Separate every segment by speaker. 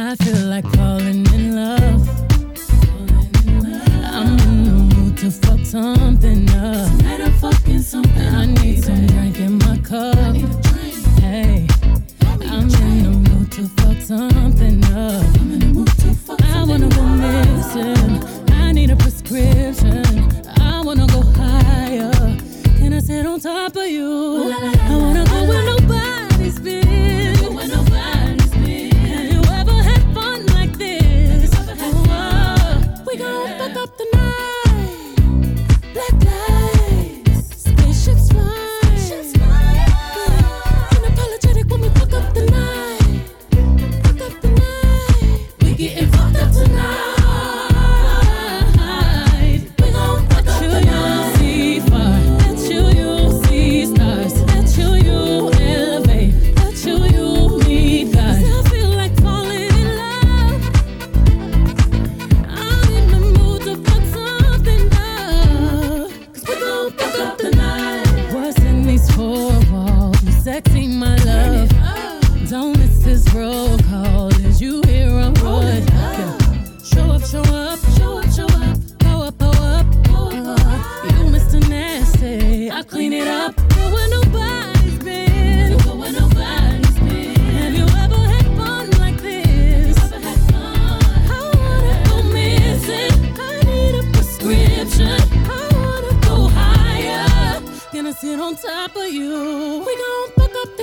Speaker 1: I feel like falling in love. I'm in the mood to fuck something up. I need some drink in my cup. Hey, I'm in the mood to fuck something up. I wanna go missing. I need a prescription. I wanna go higher. Can I sit on top of you? I wanna go where nobody's sit on top of you. We fuck up.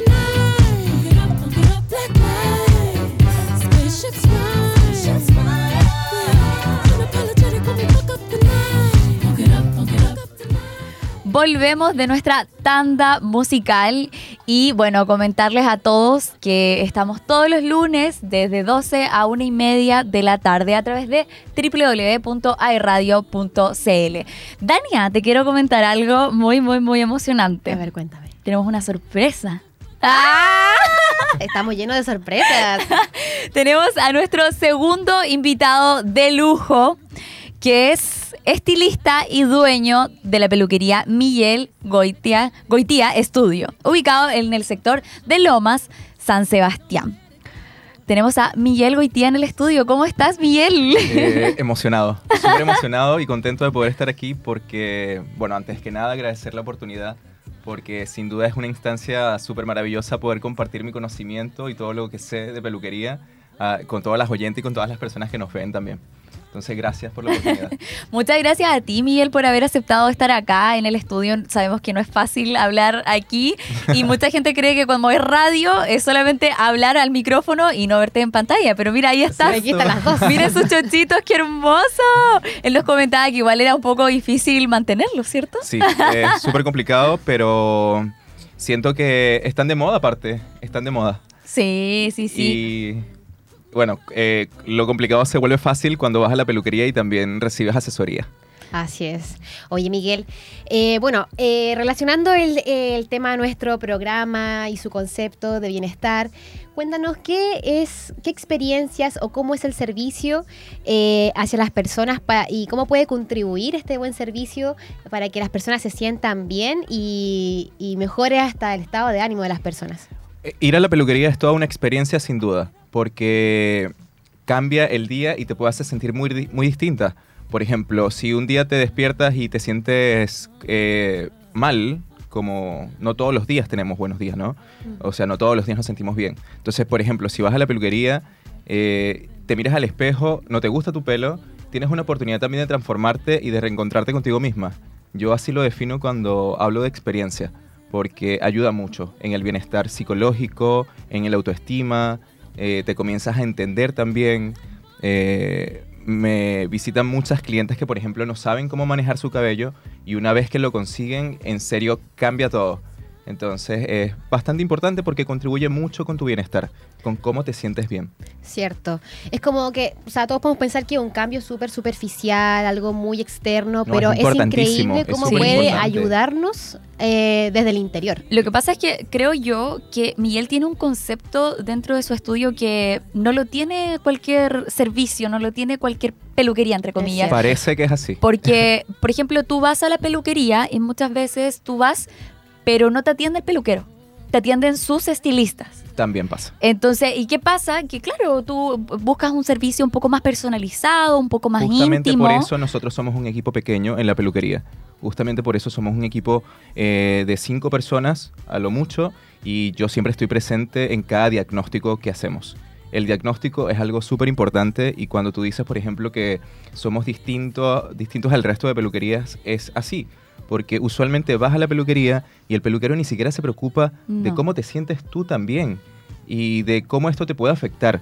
Speaker 2: Volvemos de nuestra tanda musical y bueno, comentarles a todos que estamos todos los lunes desde 12 a 1 y media de la tarde a través de www.airadio.cl. Dania, te quiero comentar algo muy, muy, muy emocionante.
Speaker 3: A ver, cuéntame.
Speaker 2: Tenemos una sorpresa. ¡Ah!
Speaker 3: Estamos llenos de sorpresas.
Speaker 2: Tenemos a nuestro segundo invitado de lujo, que es estilista y dueño de la peluquería Miguel Goitia, Goitía Estudio, ubicado en el sector de Lomas, San Sebastián. Tenemos a Miguel Goitía en el estudio. ¿Cómo estás, Miguel?
Speaker 4: Eh, emocionado, súper emocionado y contento de poder estar aquí porque, bueno, antes que nada agradecer la oportunidad porque sin duda es una instancia súper maravillosa poder compartir mi conocimiento y todo lo que sé de peluquería ah, con todas las oyentes y con todas las personas que nos ven también. Entonces, gracias por la oportunidad.
Speaker 2: Muchas gracias a ti, Miguel, por haber aceptado estar acá en el estudio. Sabemos que no es fácil hablar aquí y mucha gente cree que cuando es radio es solamente hablar al micrófono y no verte en pantalla. Pero mira, ahí estás.
Speaker 3: Aquí están las dos.
Speaker 2: Miren sus chochitos, qué hermoso. Él nos comentaba que igual era un poco difícil mantenerlos, ¿cierto?
Speaker 4: Sí, es súper complicado, pero siento que están de moda aparte, están de moda.
Speaker 2: Sí, sí, sí.
Speaker 4: Y bueno, eh, lo complicado se vuelve fácil cuando vas a la peluquería y también recibes asesoría.
Speaker 3: Así es. Oye, Miguel, eh, bueno, eh, relacionando el, tema de nuestro programa y su concepto de bienestar, cuéntanos qué es, qué experiencias o cómo es el servicio eh, hacia las personas y cómo puede contribuir este buen servicio para que las personas se sientan bien y, y mejore hasta el estado de ánimo de las personas.
Speaker 4: Ir a la peluquería es toda una experiencia sin duda, porque cambia el día y te puede hacer sentir muy, muy distinta. Por ejemplo, si un día te despiertas y te sientes eh, mal, como no todos los días tenemos buenos días, ¿no? O sea, no todos los días nos sentimos bien. Entonces, por ejemplo, si vas a la peluquería, eh, te miras al espejo, no te gusta tu pelo, tienes una oportunidad también de transformarte y de reencontrarte contigo misma. Yo así lo defino cuando hablo de experiencia, porque ayuda mucho en el bienestar psicológico, en el autoestima, eh, te comienzas a entender también. eh, me visitan muchas clientes que, por ejemplo, no saben cómo manejar su cabello y una vez que lo consiguen, en serio cambia todo. Entonces es bastante importante porque contribuye mucho con tu bienestar, con cómo te sientes bien.
Speaker 3: Cierto. Es como que, o sea, todos podemos pensar que es un cambio súper superficial, algo muy externo,
Speaker 4: No,
Speaker 3: pero
Speaker 4: es
Speaker 3: increíble cómo puede
Speaker 4: importante.
Speaker 3: ayudarnos eh, desde el interior.
Speaker 2: Lo que pasa es que creo yo que Miguel tiene un concepto dentro de su estudio que no lo tiene cualquier servicio, no lo tiene cualquier peluquería, entre comillas.
Speaker 4: Parece que es así.
Speaker 2: Porque, por ejemplo, tú vas a la peluquería y muchas veces tú vas, pero no te atiende el peluquero, te atienden sus estilistas.
Speaker 4: También pasa.
Speaker 2: Entonces, ¿y qué pasa? Que claro, tú buscas un servicio un poco más personalizado, un poco más
Speaker 4: Justamente
Speaker 2: íntimo.
Speaker 4: por eso nosotros somos un equipo pequeño en la peluquería. Justamente por eso somos un equipo eh, de cinco personas a lo mucho y yo siempre estoy presente en cada diagnóstico que hacemos. El diagnóstico es algo súper importante y cuando tú dices, por ejemplo, que somos distintos, distintos al resto de peluquerías, es así. Porque usualmente vas a la peluquería y el peluquero ni siquiera se preocupa de cómo te sientes tú también y de cómo esto te puede afectar.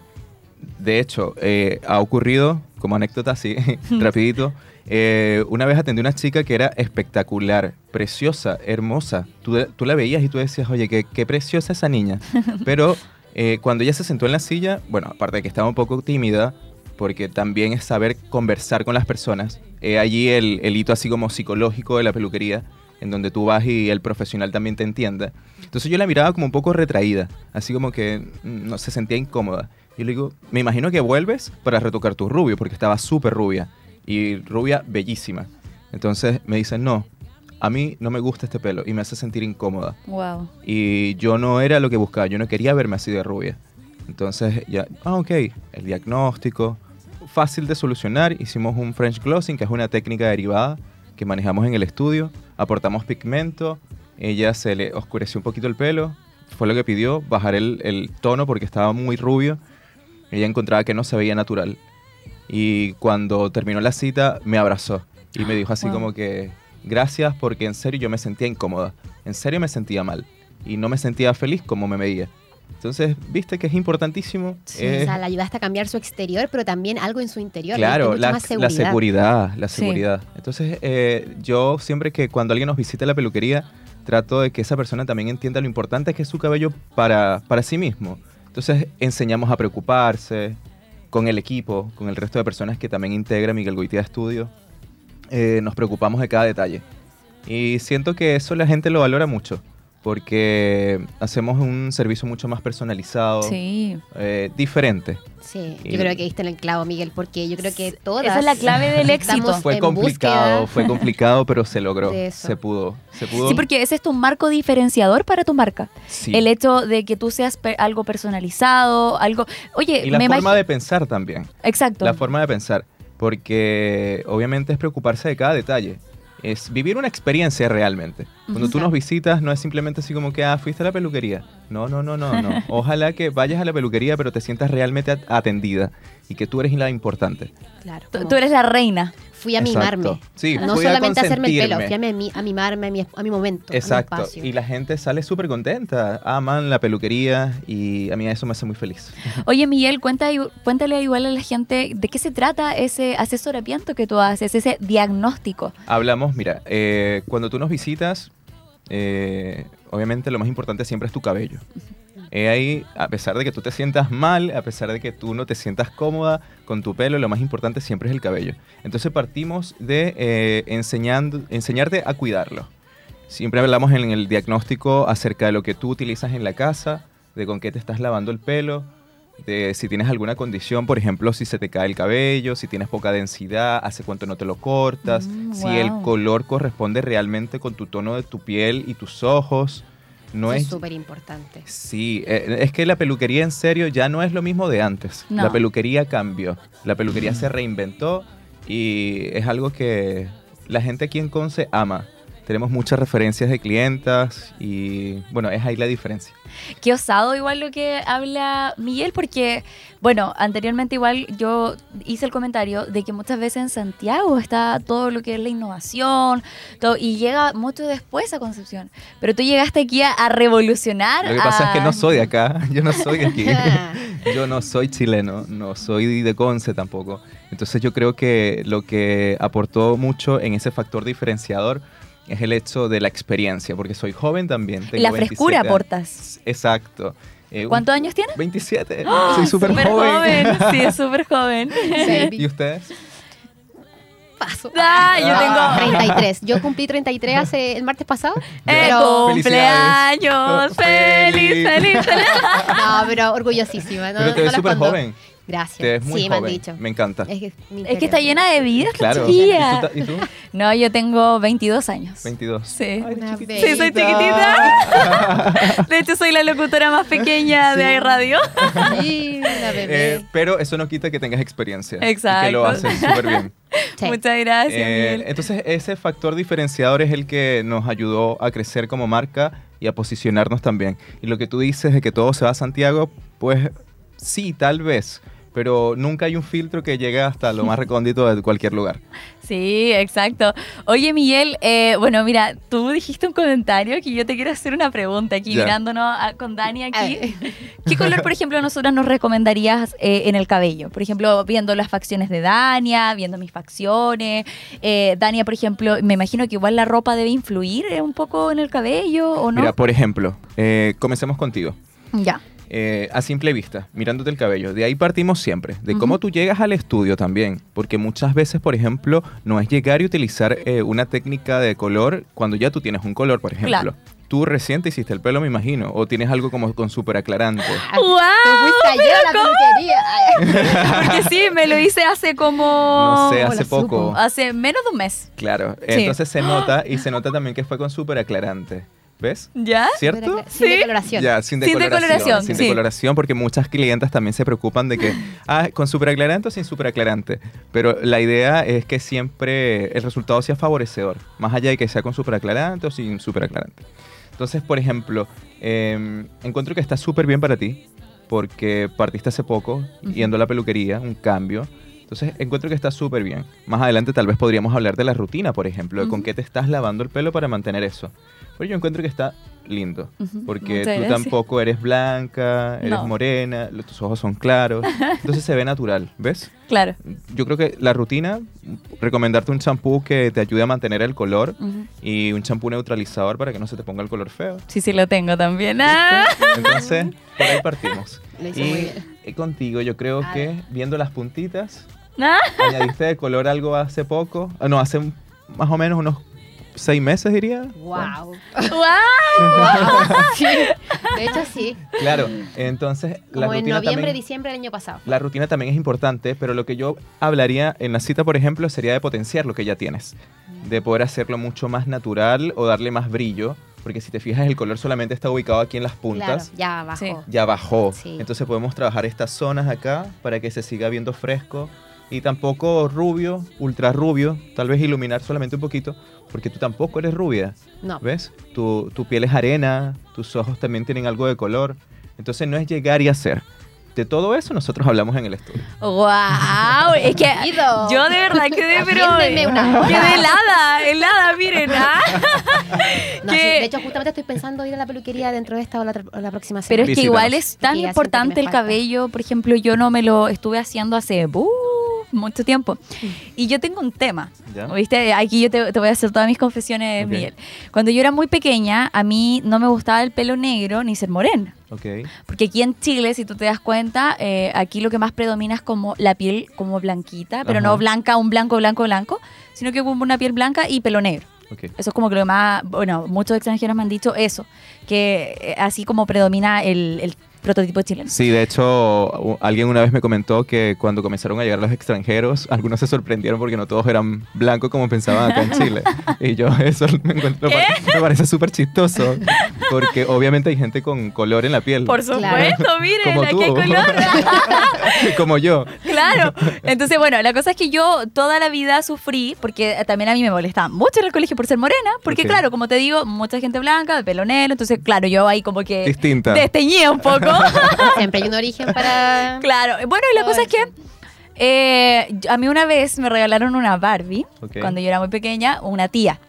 Speaker 4: De hecho, eh, ha ocurrido, como anécdota así, rapidito, eh, una vez atendí a una chica que era espectacular, preciosa, hermosa. Tú, tú la veías y tú decías, oye, qué, qué preciosa esa niña. Pero eh, cuando ella se sentó en la silla, bueno, aparte de que estaba un poco tímida, porque también es saber conversar con las personas, eh, allí el, el hito así como psicológico de la peluquería, en donde tú vas y el profesional también te entienda. Entonces yo la miraba como un poco retraída, así como que mm, no se sentía incómoda. Yo le digo, me imagino que vuelves para retocar tu rubio, porque estaba súper rubia y rubia bellísima. Entonces me dice, no, a mí no me gusta este pelo y me hace sentir incómoda.
Speaker 2: Wow.
Speaker 4: Y yo no era lo que buscaba, yo no quería verme así de rubia. Entonces ya, ah, ok, el diagnóstico, fácil de solucionar, hicimos un French glossing, que es una técnica derivada que manejamos en el estudio, aportamos pigmento, ella se le oscureció un poquito el pelo, fue lo que pidió, bajar el, el tono porque estaba muy rubio, ella encontraba que no se veía natural. Y cuando terminó la cita, me abrazó y me dijo así
Speaker 2: Wow.
Speaker 4: como que, gracias porque en serio yo me sentía incómoda, en serio me sentía mal y no me sentía feliz como me veía. Entonces, viste que es importantísimo.
Speaker 3: Sí,
Speaker 4: Es-
Speaker 3: o sea, la ayudaste a cambiar su exterior, pero también algo en su interior.
Speaker 4: Claro, la,
Speaker 3: más
Speaker 4: la
Speaker 3: seguridad.
Speaker 4: seguridad, la
Speaker 2: Sí.
Speaker 4: seguridad. Entonces, eh, yo siempre que cuando alguien nos visita la peluquería, trato de que esa persona también entienda lo importante que es su cabello para, para sí mismo. Entonces, enseñamos a preocuparse con el equipo, con el resto de personas que también integra Miguel Goitia Studio. Eh, nos preocupamos de cada detalle. Y siento que eso la gente lo valora mucho, porque hacemos un servicio mucho más personalizado,
Speaker 2: Sí.
Speaker 4: eh, diferente.
Speaker 3: Sí,
Speaker 4: Y-
Speaker 3: yo creo que diste en el clavo, Miguel, porque yo creo que todas.
Speaker 2: Esa es la clave del éxito.
Speaker 4: Fue complicado,
Speaker 3: búsqueda.
Speaker 4: fue complicado, pero se logró. Se pudo, se pudo.
Speaker 2: Sí, porque ese es tu marco diferenciador para tu marca.
Speaker 4: Sí.
Speaker 2: El hecho de que tú seas pe- algo personalizado, algo... Oye,
Speaker 4: y la
Speaker 2: me
Speaker 4: forma de pensar también.
Speaker 2: Exacto.
Speaker 4: La forma de pensar. Porque obviamente es preocuparse de cada detalle. Es vivir una experiencia realmente. Cuando tú nos visitas no es simplemente así como que, ah, fuiste a la peluquería. No, no, no, no, no. Ojalá que vayas a la peluquería pero te sientas realmente at- atendida y que tú eres la importante.
Speaker 3: Claro.
Speaker 2: Tú, eres la reina.
Speaker 3: Fui a
Speaker 4: Exacto.
Speaker 3: mimarme.
Speaker 4: Sí,
Speaker 3: no
Speaker 4: fui a
Speaker 3: solamente a hacerme el pelo, fui a, mi- a mimarme a mi, a mi momento. a mi
Speaker 4: Exacto.
Speaker 3: espacio.
Speaker 4: Y la gente sale súper contenta. Aman la peluquería y a mí eso me hace muy feliz.
Speaker 2: Oye, Miguel, cuenta, cuéntale igual a la gente de qué se trata ese asesoramiento que tú haces, ese diagnóstico.
Speaker 4: Hablamos, mira, eh, cuando tú nos visitas, eh, obviamente lo más importante siempre es tu cabello. Eh, ahí, a pesar de que tú te sientas mal, a pesar de que tú no te sientas cómoda con tu pelo, lo más importante siempre es el cabello. Entonces partimos de eh, enseñando, enseñarte a cuidarlo. Siempre hablamos en el diagnóstico acerca de lo que tú utilizas en la casa, de con qué te estás lavando el pelo, de si tienes alguna condición, por ejemplo, si se te cae el cabello, si tienes poca densidad, hace cuánto no te lo cortas,
Speaker 2: Mm,
Speaker 4: si el color corresponde realmente con tu tono de tu piel y tus ojos. No
Speaker 3: Eso es súper importante.
Speaker 4: Sí, eh, es que la peluquería en serio ya no es lo mismo de antes.
Speaker 2: No.
Speaker 4: La peluquería cambió, la peluquería se reinventó y es algo que la gente aquí en Conce ama. Tenemos muchas referencias de clientas y bueno, es ahí la diferencia.
Speaker 2: Qué osado igual lo que habla Miguel, porque, bueno, anteriormente igual yo hice el comentario de que muchas veces en Santiago está todo lo que es la innovación, todo, y llega mucho después a Concepción. Pero tú llegaste aquí a, a revolucionar.
Speaker 4: Lo que pasa es que no soy de acá, yo no soy de aquí. Yo no soy chileno, no soy de Conce tampoco. Entonces yo creo que lo que aportó mucho en ese factor diferenciador es el hecho de la experiencia, porque soy joven también. Tengo
Speaker 2: la
Speaker 4: 27
Speaker 2: frescura aportas.
Speaker 4: Exacto. Eh,
Speaker 2: ¿Cuántos años tienes?
Speaker 4: 27.
Speaker 2: ¡Ah!
Speaker 4: Soy súper
Speaker 2: Súper
Speaker 4: joven.
Speaker 2: Sí, es súper joven.
Speaker 4: ¿Y ustedes?
Speaker 3: Paso.
Speaker 2: Ah, yo tengo-
Speaker 3: 33. Yo cumplí 33 hace el martes pasado.
Speaker 2: ¡Eh,
Speaker 3: Pero,
Speaker 2: cumpleaños! ¡Feliz,
Speaker 4: Feliz.
Speaker 2: feliz,
Speaker 3: no, pero orgullosísima. No,
Speaker 4: Pero te ves súper joven.
Speaker 3: Gracias.
Speaker 4: Te ves muy
Speaker 3: sí, me han dicho.
Speaker 4: Me encanta.
Speaker 3: Es que,
Speaker 2: Es está llena de vida esta
Speaker 4: Claro.
Speaker 2: chiquilla.
Speaker 4: ¿Y tú, y tú?
Speaker 2: No, yo tengo 22 años.
Speaker 4: 22.
Speaker 2: Sí. Sí, soy chiquitita. De hecho, soy la locutora más pequeña de iRadio.
Speaker 3: Sí, una bebé.
Speaker 4: Eh, pero eso no quita que tengas experiencia. Y que
Speaker 2: Exacto.
Speaker 4: lo haces súper bien.
Speaker 3: Sí.
Speaker 2: Muchas gracias,
Speaker 4: Eh,
Speaker 2: Miguel.
Speaker 4: entonces, ese factor diferenciador es el que nos ayudó a crecer como marca y a posicionarnos también. Y lo que tú dices de que todo se va a Santiago, pues sí, tal vez. Pero nunca hay un filtro que llegue hasta lo más recóndito de cualquier lugar.
Speaker 2: Sí, exacto. Oye, Miguel, eh, bueno, mira, tú dijiste un comentario que yo te quiero hacer una pregunta aquí,
Speaker 4: Ya.
Speaker 2: mirándonos a- con Dani aquí.
Speaker 3: Ay.
Speaker 2: ¿Qué color, por ejemplo, nosotras nos recomendarías eh, en el cabello? Por ejemplo, viendo las facciones de Dania, viendo mis facciones. Eh, Dania, por ejemplo, me imagino que igual la ropa debe influir eh, un poco en el cabello, ¿o no?
Speaker 4: Mira, por ejemplo, eh, comencemos contigo.
Speaker 2: ya.
Speaker 4: Eh, a simple vista, mirándote el cabello. De ahí partimos siempre, de cómo
Speaker 2: Ujú.
Speaker 4: tú llegas al estudio también. Porque muchas veces, por ejemplo, no es llegar y utilizar eh, una técnica de color cuando ya tú tienes un color, por ejemplo.
Speaker 2: Claro.
Speaker 4: Tú recién te hiciste el pelo, me imagino, o tienes algo como con súper aclarante.
Speaker 2: ¡Guau!
Speaker 3: Tú fuiste ayer a la peluquería.
Speaker 2: Porque sí, me lo hice hace como...
Speaker 4: No sé,
Speaker 3: ¿cómo
Speaker 4: hace poco.
Speaker 3: supo?
Speaker 2: Hace menos de un mes.
Speaker 4: Claro,
Speaker 2: Sí.
Speaker 4: entonces se nota y se nota también que fue con súper aclarante. ¿Ves?
Speaker 2: ¿Ya?
Speaker 4: ¿Cierto?
Speaker 3: Sin
Speaker 2: Sí.
Speaker 3: decoloración.
Speaker 4: Ya, sin
Speaker 2: Sin
Speaker 4: decoloración.
Speaker 2: decoloración,
Speaker 4: sin
Speaker 2: sí.
Speaker 4: decoloración, porque muchas clientas también se preocupan de que, ah, con superaclarante o sin superaclarante. Pero la idea es que siempre el resultado sea favorecedor, más allá de que sea con superaclarante o sin superaclarante. Entonces, por ejemplo, eh, encuentro que está súper bien para ti, porque partiste hace poco yendo a la peluquería, un cambio. Entonces, encuentro que está súper bien. Más adelante tal vez podríamos hablar de la rutina, por ejemplo, de con
Speaker 2: Ujú.
Speaker 4: qué te estás lavando el pelo para mantener eso. Pero yo encuentro que está lindo,
Speaker 2: Ujú,
Speaker 4: porque
Speaker 2: muchas
Speaker 4: tú
Speaker 2: gracias.
Speaker 4: tampoco eres blanca, eres
Speaker 2: No.
Speaker 4: morena, tus ojos son claros, entonces se ve natural, ¿ves?
Speaker 2: Claro.
Speaker 4: Yo creo que la rutina, recomendarte un champú que te ayude a mantener el color
Speaker 2: Ujú.
Speaker 4: y un champú neutralizador para que no se te ponga el color feo.
Speaker 2: Sí, sí lo tengo también. Ah.
Speaker 4: Entonces, por ahí partimos.
Speaker 3: Lo hizo
Speaker 4: y
Speaker 3: muy bien.
Speaker 4: contigo, yo creo
Speaker 3: A
Speaker 4: que
Speaker 3: ver.
Speaker 4: viendo las puntitas,
Speaker 2: Ah.
Speaker 4: añadiste de color algo hace poco, ah, no, hace más o menos unos seis meses diría.
Speaker 3: Wow.
Speaker 2: ¡Guau!
Speaker 3: Sí. De hecho, sí.
Speaker 4: Claro, entonces la
Speaker 3: Como en
Speaker 4: rutina
Speaker 3: noviembre,
Speaker 4: también,
Speaker 3: diciembre del año pasado.
Speaker 4: la rutina también es importante, pero lo que yo hablaría en la cita, por ejemplo, sería de potenciar lo que ya tienes, de poder hacerlo mucho más natural o darle más brillo, porque si te fijas el color solamente está ubicado aquí en las puntas.
Speaker 3: Claro, ya bajó.
Speaker 2: Sí.
Speaker 4: Ya bajó.
Speaker 3: Sí.
Speaker 4: Entonces podemos trabajar estas zonas acá para que se siga viendo fresco y tampoco rubio, ultra rubio, tal vez iluminar solamente un poquito, porque tú tampoco eres rubia.
Speaker 3: No.
Speaker 4: ¿Ves? Tu, tu piel es arena, tus ojos también tienen algo de color. Entonces no es llegar y hacer. De todo eso nosotros hablamos en el estudio.
Speaker 2: ¡Wow! Es que yo de verdad quedé, pero. Quedé helada, helada, miren. ¿ah?
Speaker 3: No, sí, de hecho, justamente estoy pensando ir a la peluquería dentro de esta o la, o la próxima semana.
Speaker 2: Pero es que
Speaker 4: Visítanos.
Speaker 2: igual es tan importante el
Speaker 3: falta.
Speaker 2: cabello. Por ejemplo, yo no me lo estuve haciendo hace uh, mucho tiempo. Y yo tengo un tema.
Speaker 4: ¿Ya?
Speaker 2: ¿Viste? Aquí yo te, te voy a hacer todas mis confesiones,
Speaker 4: Ok.
Speaker 2: Miguel. Cuando yo era muy pequeña, a mí no me gustaba el pelo negro ni ser morena.
Speaker 4: Ok.
Speaker 2: Porque aquí en Chile, si tú te das cuenta, eh, aquí lo que más predomina es como la piel como blanquita, pero
Speaker 4: Ajá.
Speaker 2: no blanca, un blanco, blanco, blanco, sino que como una piel blanca y pelo negro.
Speaker 4: ok.
Speaker 2: Eso es como que lo más, bueno, muchos extranjeros me han dicho eso, que eh, así como predomina el, el prototipo chileno.
Speaker 4: Sí, de hecho, alguien una vez me comentó que cuando comenzaron a llegar los extranjeros, algunos se sorprendieron porque no todos eran blancos como pensaban acá en Chile. y yo eso me, encuentro, me pare- me parece súper chistoso, porque obviamente hay gente con color en la piel.
Speaker 2: Por supuesto, miren,
Speaker 4: tú.
Speaker 2: hay color.
Speaker 4: como yo.
Speaker 2: Claro. Entonces, bueno, la cosa es que yo toda la vida sufrí, porque también a mí me molestaba mucho en el colegio por ser morena, porque claro, como te digo, mucha gente blanca, de pelo negro, entonces, claro, yo ahí como que
Speaker 4: Distinta.
Speaker 2: desteñía un poco.
Speaker 3: Siempre hay un origen para.
Speaker 2: claro. Bueno, y la cosa es que eh, a mí una vez me regalaron una Barbie, cuando yo era muy pequeña, una tía.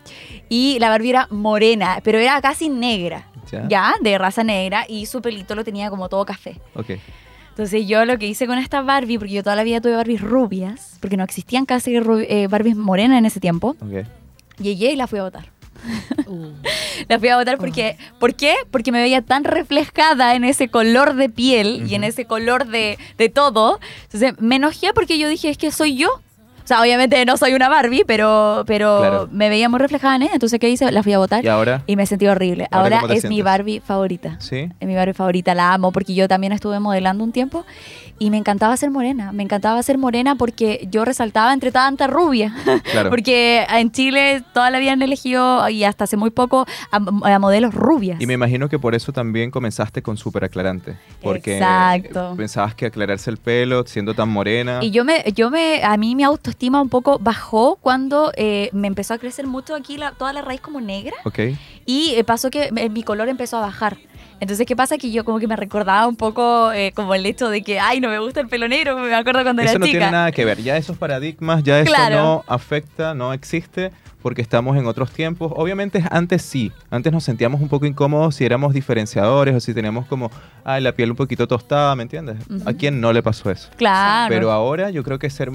Speaker 2: Y la Barbie era morena, pero era casi negra.
Speaker 4: Ya.
Speaker 2: Ya, de raza negra, y su pelito lo tenía como todo café.
Speaker 4: Ok.
Speaker 2: Entonces yo lo que hice con esta Barbie, porque yo toda la vida tuve Barbies rubias, porque no existían casi eh, Barbies morenas en ese tiempo,
Speaker 4: Ok.
Speaker 2: llegué y la fui a votar.
Speaker 3: Uh,
Speaker 2: La fui a votar porque, ¿por qué? Porque me veía tan reflejada en ese color de piel y en ese color de, de todo. Entonces me enojé porque yo dije, es que soy yo. O sea, obviamente no soy una Barbie, pero, pero
Speaker 4: Claro.
Speaker 2: me veía muy reflejada en ella. Entonces, ¿qué hice? La fui a votar
Speaker 4: ¿Y ahora?
Speaker 2: y me sentí horrible.
Speaker 4: ¿Ahora
Speaker 2: Ahora, es mi? Barbie favorita.
Speaker 4: ¿Sí?
Speaker 2: Es mi Barbie favorita, la amo porque yo también estuve modelando un tiempo y me encantaba ser morena. Me encantaba ser morena porque yo resaltaba entre tanta rubia.
Speaker 4: Claro.
Speaker 2: porque en Chile toda la vida han elegido y hasta hace muy poco a, a modelos rubias.
Speaker 4: Y me imagino que por eso también comenzaste con súper aclarante. Porque
Speaker 2: Exacto.
Speaker 4: pensabas que aclararse el pelo siendo tan morena.
Speaker 2: Y yo me, yo me, a mí mi autoestima un poco bajó cuando eh, me empezó a crecer mucho aquí la- toda la raíz como negra
Speaker 4: Ok.
Speaker 2: y eh, pasó que mi color empezó a bajar. Entonces, ¿qué pasa? Que yo como que me recordaba un poco eh, como el hecho de que, ay, no me gusta el pelo negro, me acuerdo cuando
Speaker 4: Eso
Speaker 2: era
Speaker 4: no
Speaker 2: chica.
Speaker 4: tiene nada que ver. Ya esos paradigmas, ya eso
Speaker 2: Claro.
Speaker 4: no afecta, no existe porque estamos en otros tiempos. Obviamente antes sí. Antes nos sentíamos un poco incómodos si éramos diferenciadores o si teníamos como, ay, la piel un poquito tostada, ¿me entiendes?
Speaker 2: Ujú.
Speaker 4: ¿A quién no le pasó eso?
Speaker 2: Claro.
Speaker 4: Pero ahora yo creo que ser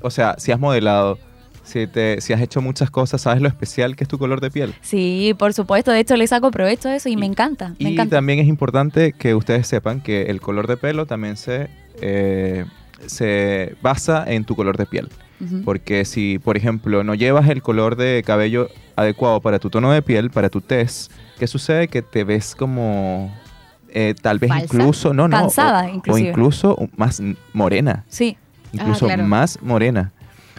Speaker 4: o sea, si has modelado, si, te, si has hecho muchas cosas, sabes lo especial que es tu color de piel.
Speaker 2: Sí, por supuesto. De hecho, le saco provecho a eso y, me encanta. Me
Speaker 4: Y
Speaker 2: encanta.
Speaker 4: también es importante que ustedes sepan que el color de pelo también se, eh, se basa en tu color de piel. Porque si, por ejemplo, no llevas el color de cabello adecuado para tu tono de piel, para tu test, ¿qué sucede? Que te ves como eh, tal vez
Speaker 3: ¿Falsa?
Speaker 4: incluso, no, no,
Speaker 2: Cansada,
Speaker 4: o- o, incluso más morena,
Speaker 2: Sí,
Speaker 4: incluso
Speaker 3: claro.
Speaker 4: más morena.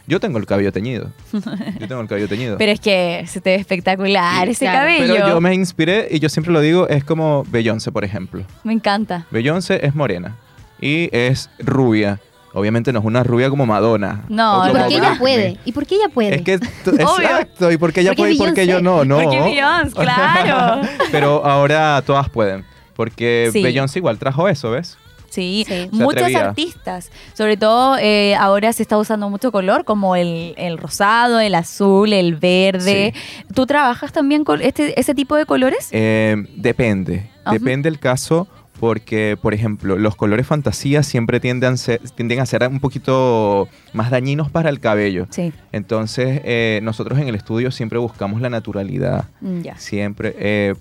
Speaker 4: Yo tengo el cabello teñido. Yo tengo el cabello teñido.
Speaker 2: pero es que se te ve espectacular ese
Speaker 3: Claro.
Speaker 2: cabello.
Speaker 4: Pero yo me inspiré y yo siempre lo digo, es como Beyoncé, por ejemplo.
Speaker 2: Me encanta.
Speaker 4: Beyoncé es morena y es rubia. Obviamente no es una rubia como Madonna.
Speaker 2: No,
Speaker 3: ¿Y por qué ella puede? ¿Y por qué ella puede?
Speaker 4: Es que, exacto, y porque ella
Speaker 3: ¿Por qué
Speaker 4: puede y porque yo
Speaker 3: Beyoncé?
Speaker 4: no, no.
Speaker 2: Porque Beyoncé, claro.
Speaker 4: Pero ahora todas pueden, porque
Speaker 2: Sí.
Speaker 4: Beyoncé igual trajo eso, ¿ves?
Speaker 2: Sí, muchos
Speaker 4: atrevía.
Speaker 2: artistas. Sobre todo eh, ahora se está usando mucho color, como el, el rosado, el azul, el verde. ¿Tú trabajas también con este, ese tipo de colores?
Speaker 4: Eh, depende, depende el caso, porque, por ejemplo, los colores fantasía siempre tienden a ser, tienden a ser un poquito más dañinos para el cabello.
Speaker 2: Sí,
Speaker 4: Entonces, eh, nosotros en el estudio siempre buscamos la naturalidad.
Speaker 2: mm, ya.
Speaker 4: Siempre. eh,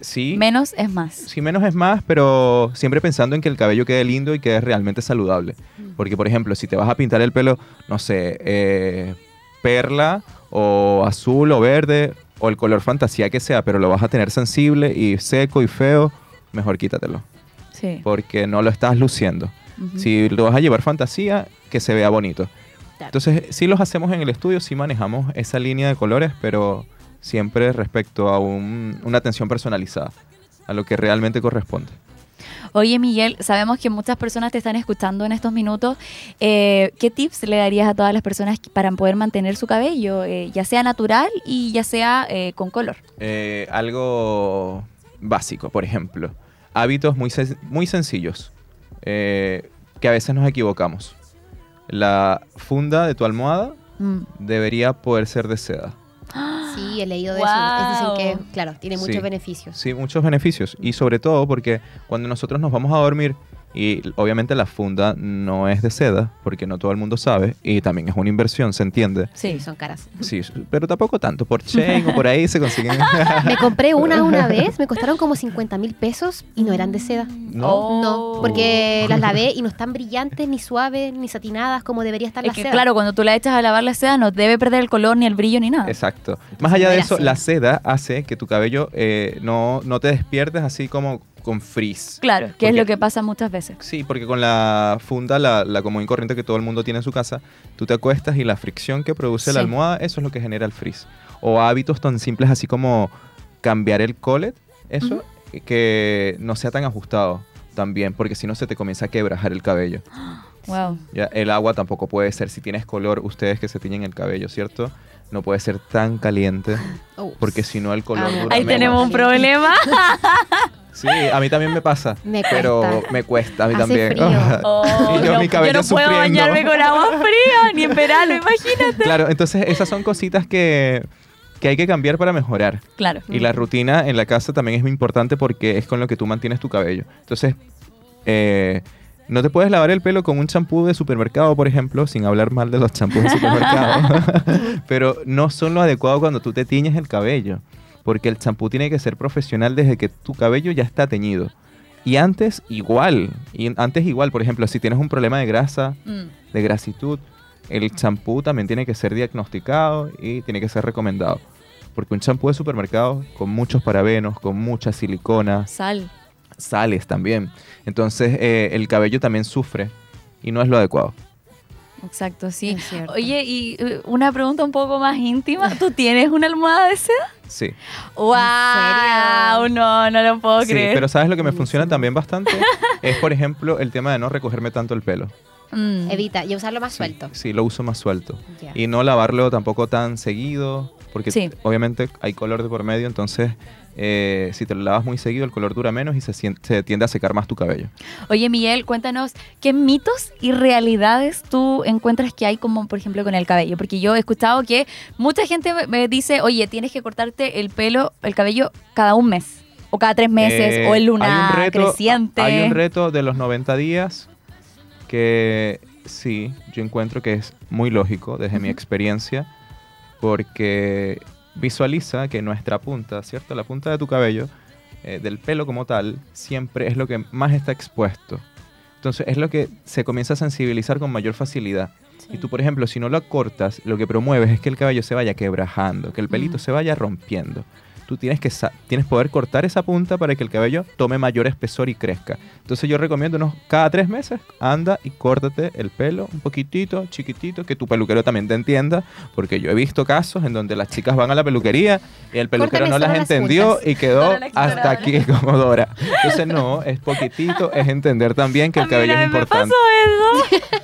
Speaker 4: sí.
Speaker 2: Menos es más.
Speaker 4: Sí, menos es más, pero siempre pensando en que el cabello quede lindo y quede realmente saludable. Porque, por ejemplo, si te vas a pintar el pelo, no sé, eh, perla o azul o verde o el color fantasía que sea, pero lo vas a tener sensible y seco y feo, mejor quítatelo.
Speaker 2: Sí.
Speaker 4: Porque no lo estás luciendo. Si lo vas a llevar fantasía, que se vea bonito.
Speaker 3: Claro.
Speaker 4: Entonces, sí los hacemos en el estudio, sí manejamos esa línea de colores, pero siempre respecto a un- una atención personalizada, a lo que realmente corresponde.
Speaker 2: Oye, Miguel, sabemos que muchas personas te están escuchando en estos minutos. Eh, ¿Qué tips le darías a todas las personas para poder mantener su cabello, eh, ya sea natural y ya sea eh, con color?
Speaker 4: Algo básico, por ejemplo, hábitos muy, sen- muy sencillos, eh, que a veces nos equivocamos. La funda de tu almohada
Speaker 2: Mm.
Speaker 4: debería poder ser de seda.
Speaker 3: Sí, he leído de
Speaker 2: Wow.
Speaker 3: eso. Es decir, que, claro, tiene muchos
Speaker 4: Sí.
Speaker 3: beneficios.
Speaker 4: Sí, muchos beneficios. Y sobre todo porque cuando nosotros nos vamos a dormir, y obviamente la funda no es de seda, porque no todo el mundo sabe, y también es una inversión, se entiende.
Speaker 2: Sí.
Speaker 3: Son caras.
Speaker 4: Sí, pero tampoco tanto. Por Chain o por ahí se consiguen.
Speaker 3: Me compré una una vez, me costaron como 50 mil pesos y no eran de seda.
Speaker 4: ¿No?
Speaker 2: Oh.
Speaker 3: No, porque las lavé y no están brillantes, ni suaves, ni satinadas como debería estar
Speaker 2: Es
Speaker 3: la
Speaker 2: que
Speaker 3: seda.
Speaker 2: claro, cuando tú la echas a lavar la seda no debe perder el color ni el brillo ni nada.
Speaker 4: Exacto. Más allá de eso,
Speaker 3: seda.
Speaker 4: la seda hace que tu cabello eh, no, no te despiertes así como con frizz.
Speaker 2: Claro, que es lo que pasa muchas veces.
Speaker 4: Sí, porque con la funda, la, la común corriente que todo el mundo tiene en su casa, tú te acuestas y la fricción que produce la
Speaker 2: Sí.
Speaker 4: almohada, eso es lo que genera el frizz. O hábitos tan simples así como cambiar el collet, eso, que no sea tan ajustado también, porque si no se te comienza a quebrajar el cabello.
Speaker 2: Wow.
Speaker 4: Ya, el agua tampoco puede ser, si tienes color, ustedes que se tiñen el cabello, ¿cierto? No puede ser tan caliente,
Speaker 3: Oh.
Speaker 4: porque si no el color
Speaker 3: Amo.
Speaker 4: dura
Speaker 2: Ahí
Speaker 4: menos.
Speaker 2: tenemos un problema.
Speaker 4: Sí, a mí también me pasa,
Speaker 3: Me
Speaker 4: pero me cuesta a mí
Speaker 3: Hace
Speaker 4: también.
Speaker 3: frío.
Speaker 2: Oh,
Speaker 4: Y yo
Speaker 2: no,
Speaker 4: mi cabello
Speaker 2: no puedo
Speaker 4: sufriendo.
Speaker 2: bañarme con agua fría, ni en verano, imagínate.
Speaker 4: Claro, entonces esas son cositas que, que hay que cambiar para mejorar.
Speaker 2: Claro.
Speaker 4: Y la rutina en la casa también es muy importante porque es con lo que tú mantienes tu cabello. Entonces, eh, no te puedes lavar el pelo con un champú de supermercado, por ejemplo, sin hablar mal de los champús de supermercado. Pero no son lo adecuado cuando tú te tiñes el cabello. Porque el champú tiene que ser profesional desde que tu cabello ya está teñido. Y antes igual. Y antes igual, por ejemplo, si tienes un problema de grasa,
Speaker 2: Mm.
Speaker 4: de grasitud, el champú también tiene que ser diagnosticado y tiene que ser recomendado. Porque un champú de supermercado con muchos parabenos, con mucha silicona,
Speaker 2: Sal.
Speaker 4: Sales también. Entonces eh, el cabello también sufre y no es lo adecuado.
Speaker 2: Exacto, sí. Oye, y eh, una pregunta un poco más íntima. ¿Tú tienes una almohada de seda?
Speaker 4: Sí.
Speaker 2: ¡Wow! No, no lo puedo
Speaker 4: Sí,
Speaker 2: creer.
Speaker 4: pero ¿sabes lo que me funciona también bastante? es, por ejemplo, el tema de no recogerme tanto el pelo.
Speaker 2: Mm.
Speaker 3: Evita y usarlo más
Speaker 4: Sí,
Speaker 3: suelto.
Speaker 4: Sí, lo uso más suelto.
Speaker 3: Ya.
Speaker 4: Y no lavarlo tampoco tan seguido, porque
Speaker 2: Sí.
Speaker 4: obviamente hay color de por medio, entonces eh, si te lo lavas muy seguido el color dura menos y se, se tiende a secar más tu cabello.
Speaker 2: Oye, Miguel, cuéntanos, ¿qué mitos y realidades tú encuentras que hay, como por ejemplo con el cabello? Porque yo he escuchado que mucha gente me- dice, oye, tienes que cortarte el pelo, el cabello cada un mes, o cada tres meses,
Speaker 4: Eh,
Speaker 2: o en luna
Speaker 4: hay un reto,
Speaker 2: creciente.
Speaker 4: Hay un reto de los 90 días que sí, yo encuentro que es muy lógico desde mi experiencia, porque visualiza que nuestra punta, ¿cierto? La punta de tu cabello, eh, del pelo como tal, siempre es lo que más está expuesto. Entonces es lo que se comienza a sensibilizar con mayor facilidad. Y tú, por ejemplo, si no lo cortas, lo que promueves es que el cabello se vaya quebrajando, que el pelito se vaya rompiendo. Tú tienes que sa- tienes poder cortar esa punta para que el cabello tome mayor espesor y crezca. Entonces yo recomiendo unos cada tres meses anda y córtate el pelo un poquitito, chiquitito, que tu peluquero también te entienda, porque yo he visto casos en donde las chicas van a la peluquería y el peluquero
Speaker 3: Córtame
Speaker 4: no las entendió
Speaker 3: puntas.
Speaker 4: y quedó hasta aquí como Dora. Entonces no, es poquitito, es entender también que
Speaker 2: A
Speaker 4: el
Speaker 2: mí
Speaker 4: cabello es importante.
Speaker 2: Me pasó eso.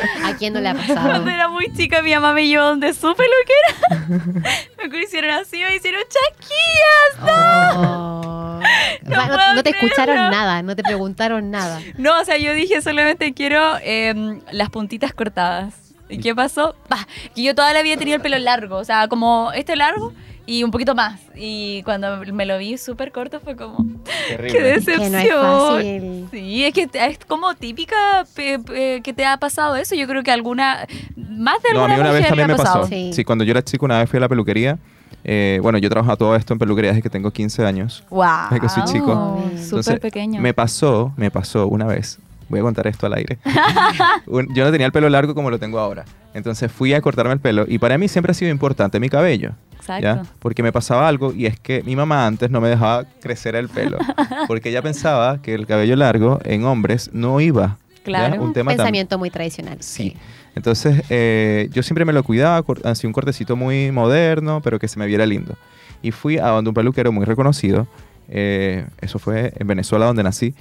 Speaker 3: ¿A quién no le ha pasado?
Speaker 2: Cuando era muy chica, mi mamá me llevó donde su peluquera. me hicieron así, me hicieron chaquillas.
Speaker 3: Oh.
Speaker 2: No
Speaker 3: Va, No, te escucharon nada, no te preguntaron nada.
Speaker 2: No, o sea, yo dije solamente quiero em, las puntitas cortadas. ¿Y qué pasó? Bah, que yo toda la vida tenía el pelo largo, o sea, como este largo y un poquito más. Y cuando me lo vi súper corto fue como, qué
Speaker 4: Terrible.
Speaker 2: decepción.
Speaker 3: Que no es fácil.
Speaker 2: Sí, es que es como típica que te ha pasado eso. Yo creo que alguna, más de
Speaker 4: No, a
Speaker 2: alguna
Speaker 4: mí una vez también me
Speaker 2: ha
Speaker 4: pasó.
Speaker 2: pasado.
Speaker 3: Sí.
Speaker 4: Sí. cuando yo era chico, una vez fui a la peluquería. eh, bueno, yo he trabajado todo esto en peluquería desde que tengo 15 años.
Speaker 2: Wow.
Speaker 4: Desde que soy chico.
Speaker 2: Súper pequeño.
Speaker 4: Me pasó, me pasó una vez. Voy a contar esto al aire. Un- yo no tenía el pelo largo como lo tengo ahora. Entonces fui a cortarme el pelo y para mí siempre ha sido importante mi cabello.
Speaker 2: Exacto.
Speaker 4: ¿ya? Porque me pasaba algo y es que mi mamá antes no me dejaba crecer el pelo. Porque ella pensaba que el cabello largo en hombres no iba. ¿ya?
Speaker 2: Claro.
Speaker 4: Un tema tam-
Speaker 3: Pensamiento muy tradicional.
Speaker 4: Sí. Entonces, eh, yo siempre me lo cuidaba, cor- hacía un cortecito muy moderno, pero que se me viera lindo. Y fui a donde un peluquero muy reconocido, eh, eso fue en Venezuela donde nací,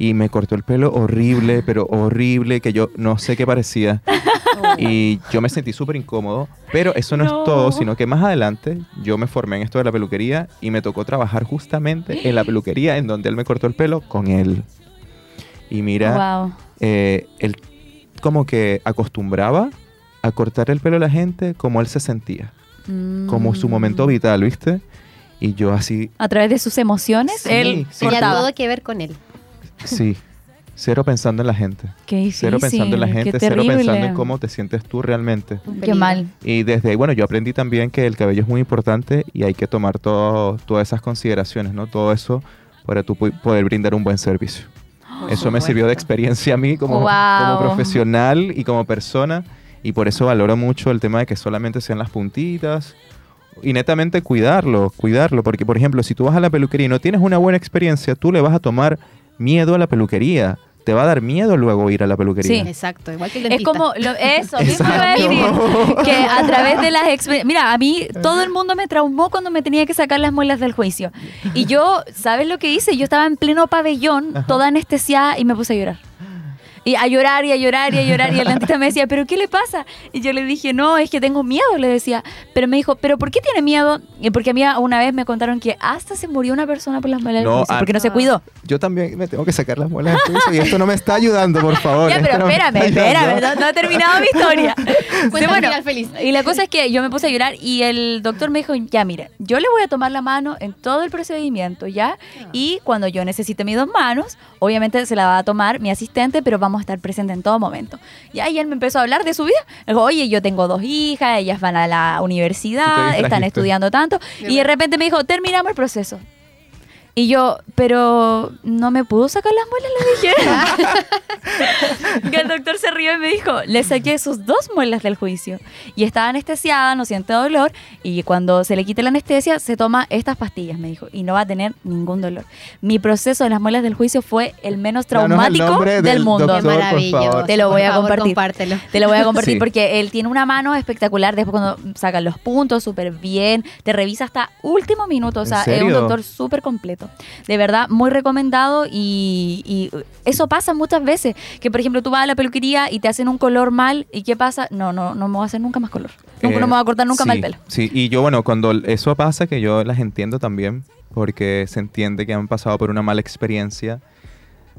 Speaker 4: y me cortó el pelo horrible, pero horrible, que yo no sé qué parecía. Y yo me sentí súper incómodo, pero eso no,
Speaker 2: No.
Speaker 4: es todo, sino que más adelante yo me formé en esto de la peluquería y me tocó trabajar justamente en la peluquería en donde él me cortó el pelo con él. Y mira,
Speaker 2: Wow.
Speaker 4: eh, él como que acostumbraba a cortar el pelo a la gente como él se sentía, como su momento
Speaker 2: Mm.
Speaker 4: vital, ¿viste? Y yo así,
Speaker 2: A través de sus emociones,
Speaker 4: Sí,
Speaker 2: él
Speaker 4: sí.
Speaker 3: Tenía todo que ver con él.
Speaker 4: Sí, cero pensando en la gente,
Speaker 2: Qué difícil.
Speaker 4: cero pensando en la gente, cero pensando en cómo te sientes tú realmente.
Speaker 2: Qué mal.
Speaker 4: Y desde ahí, bueno, yo aprendí también que el cabello es muy importante y hay que tomar todo, todas esas consideraciones, ¿no? Todo eso para tú poder brindar un buen servicio. Eso me sirvió de experiencia a mí como,
Speaker 2: Wow.
Speaker 4: como profesional y como persona. Y por eso valoro mucho el tema de que solamente sean las puntitas. Y netamente cuidarlo, cuidarlo. Porque, por ejemplo, si tú vas a la peluquería y no tienes una buena experiencia, tú le vas a tomar miedo a la peluquería. Te va a dar miedo luego ir a la peluquería.
Speaker 2: Sí.
Speaker 3: Exacto, igual que el
Speaker 2: Es
Speaker 3: dentista.
Speaker 2: como lo- eso, mismo
Speaker 4: Exacto.
Speaker 2: Que a través de las experiencias. Mira, a mí todo el mundo me traumó cuando me tenía que sacar las muelas del juicio. Y yo, ¿sabes lo que hice? Yo estaba en pleno pabellón,
Speaker 4: Ajá.
Speaker 2: toda anestesiada, y me puse a llorar. Y a llorar y a llorar y a llorar. Y el dentista me decía, ¿pero qué le pasa? Y yo le dije, no, es que tengo miedo, le decía. Pero me dijo, ¿pero por qué tiene miedo? Y porque a mí una vez me contaron que hasta se murió una persona por las muelas del
Speaker 4: No,
Speaker 2: juicio,
Speaker 4: ah,
Speaker 2: porque no se cuidó.
Speaker 4: Yo también me tengo que sacar las muelas del juicio y esto no me está ayudando, por favor.
Speaker 2: Ya, pero espérame, espérame, no, no he terminado mi historia. Sí,
Speaker 3: el
Speaker 2: bueno,
Speaker 3: final feliz.
Speaker 2: y la cosa es que yo me puse a llorar y el doctor me dijo, ya mira, yo le voy a tomar la mano en todo el procedimiento, ¿ya? Y cuando yo necesite mis dos manos, obviamente se la va a tomar mi asistente, pero vamos a estar presentes en todo momento. Y él me empezó a hablar de su vida. Dijo, oye, yo tengo dos hijas, ellas van a la universidad, están estudiando tanto. Y de repente me dijo, terminamos el proceso. Y yo, pero no me pudo sacar las muelas, le dije. que el doctor se rió y me dijo, le saqué sus dos muelas del juicio. Y estaba anestesiada, no siente dolor. Y cuando se le quite la anestesia, se toma estas pastillas, me dijo. Y no va a tener ningún dolor. Mi proceso de las muelas del juicio fue el menos traumático del,
Speaker 4: del
Speaker 2: mundo.
Speaker 4: doctor,
Speaker 3: Qué maravilloso.
Speaker 2: Te lo voy
Speaker 3: Por
Speaker 2: a
Speaker 3: favor,
Speaker 2: compartir.
Speaker 3: compártelo.
Speaker 2: Te lo voy a compartir
Speaker 4: Sí.
Speaker 2: porque él tiene una mano espectacular. Después cuando sacan los puntos súper bien, te revisa hasta último minuto. O
Speaker 4: ¿En
Speaker 2: sea, es un doctor súper completo. De verdad, muy recomendado y, y eso pasa muchas veces. Que por ejemplo tú vas a la peluquería y te hacen un color mal y ¿qué pasa? No, no, no me voy a hacer nunca más color. Nunca
Speaker 4: Eh,
Speaker 2: no me voy a cortar nunca
Speaker 4: sí,
Speaker 2: más el pelo.
Speaker 4: Sí, y yo, bueno, cuando eso pasa, que yo las entiendo también, porque se entiende que han pasado por una mala experiencia.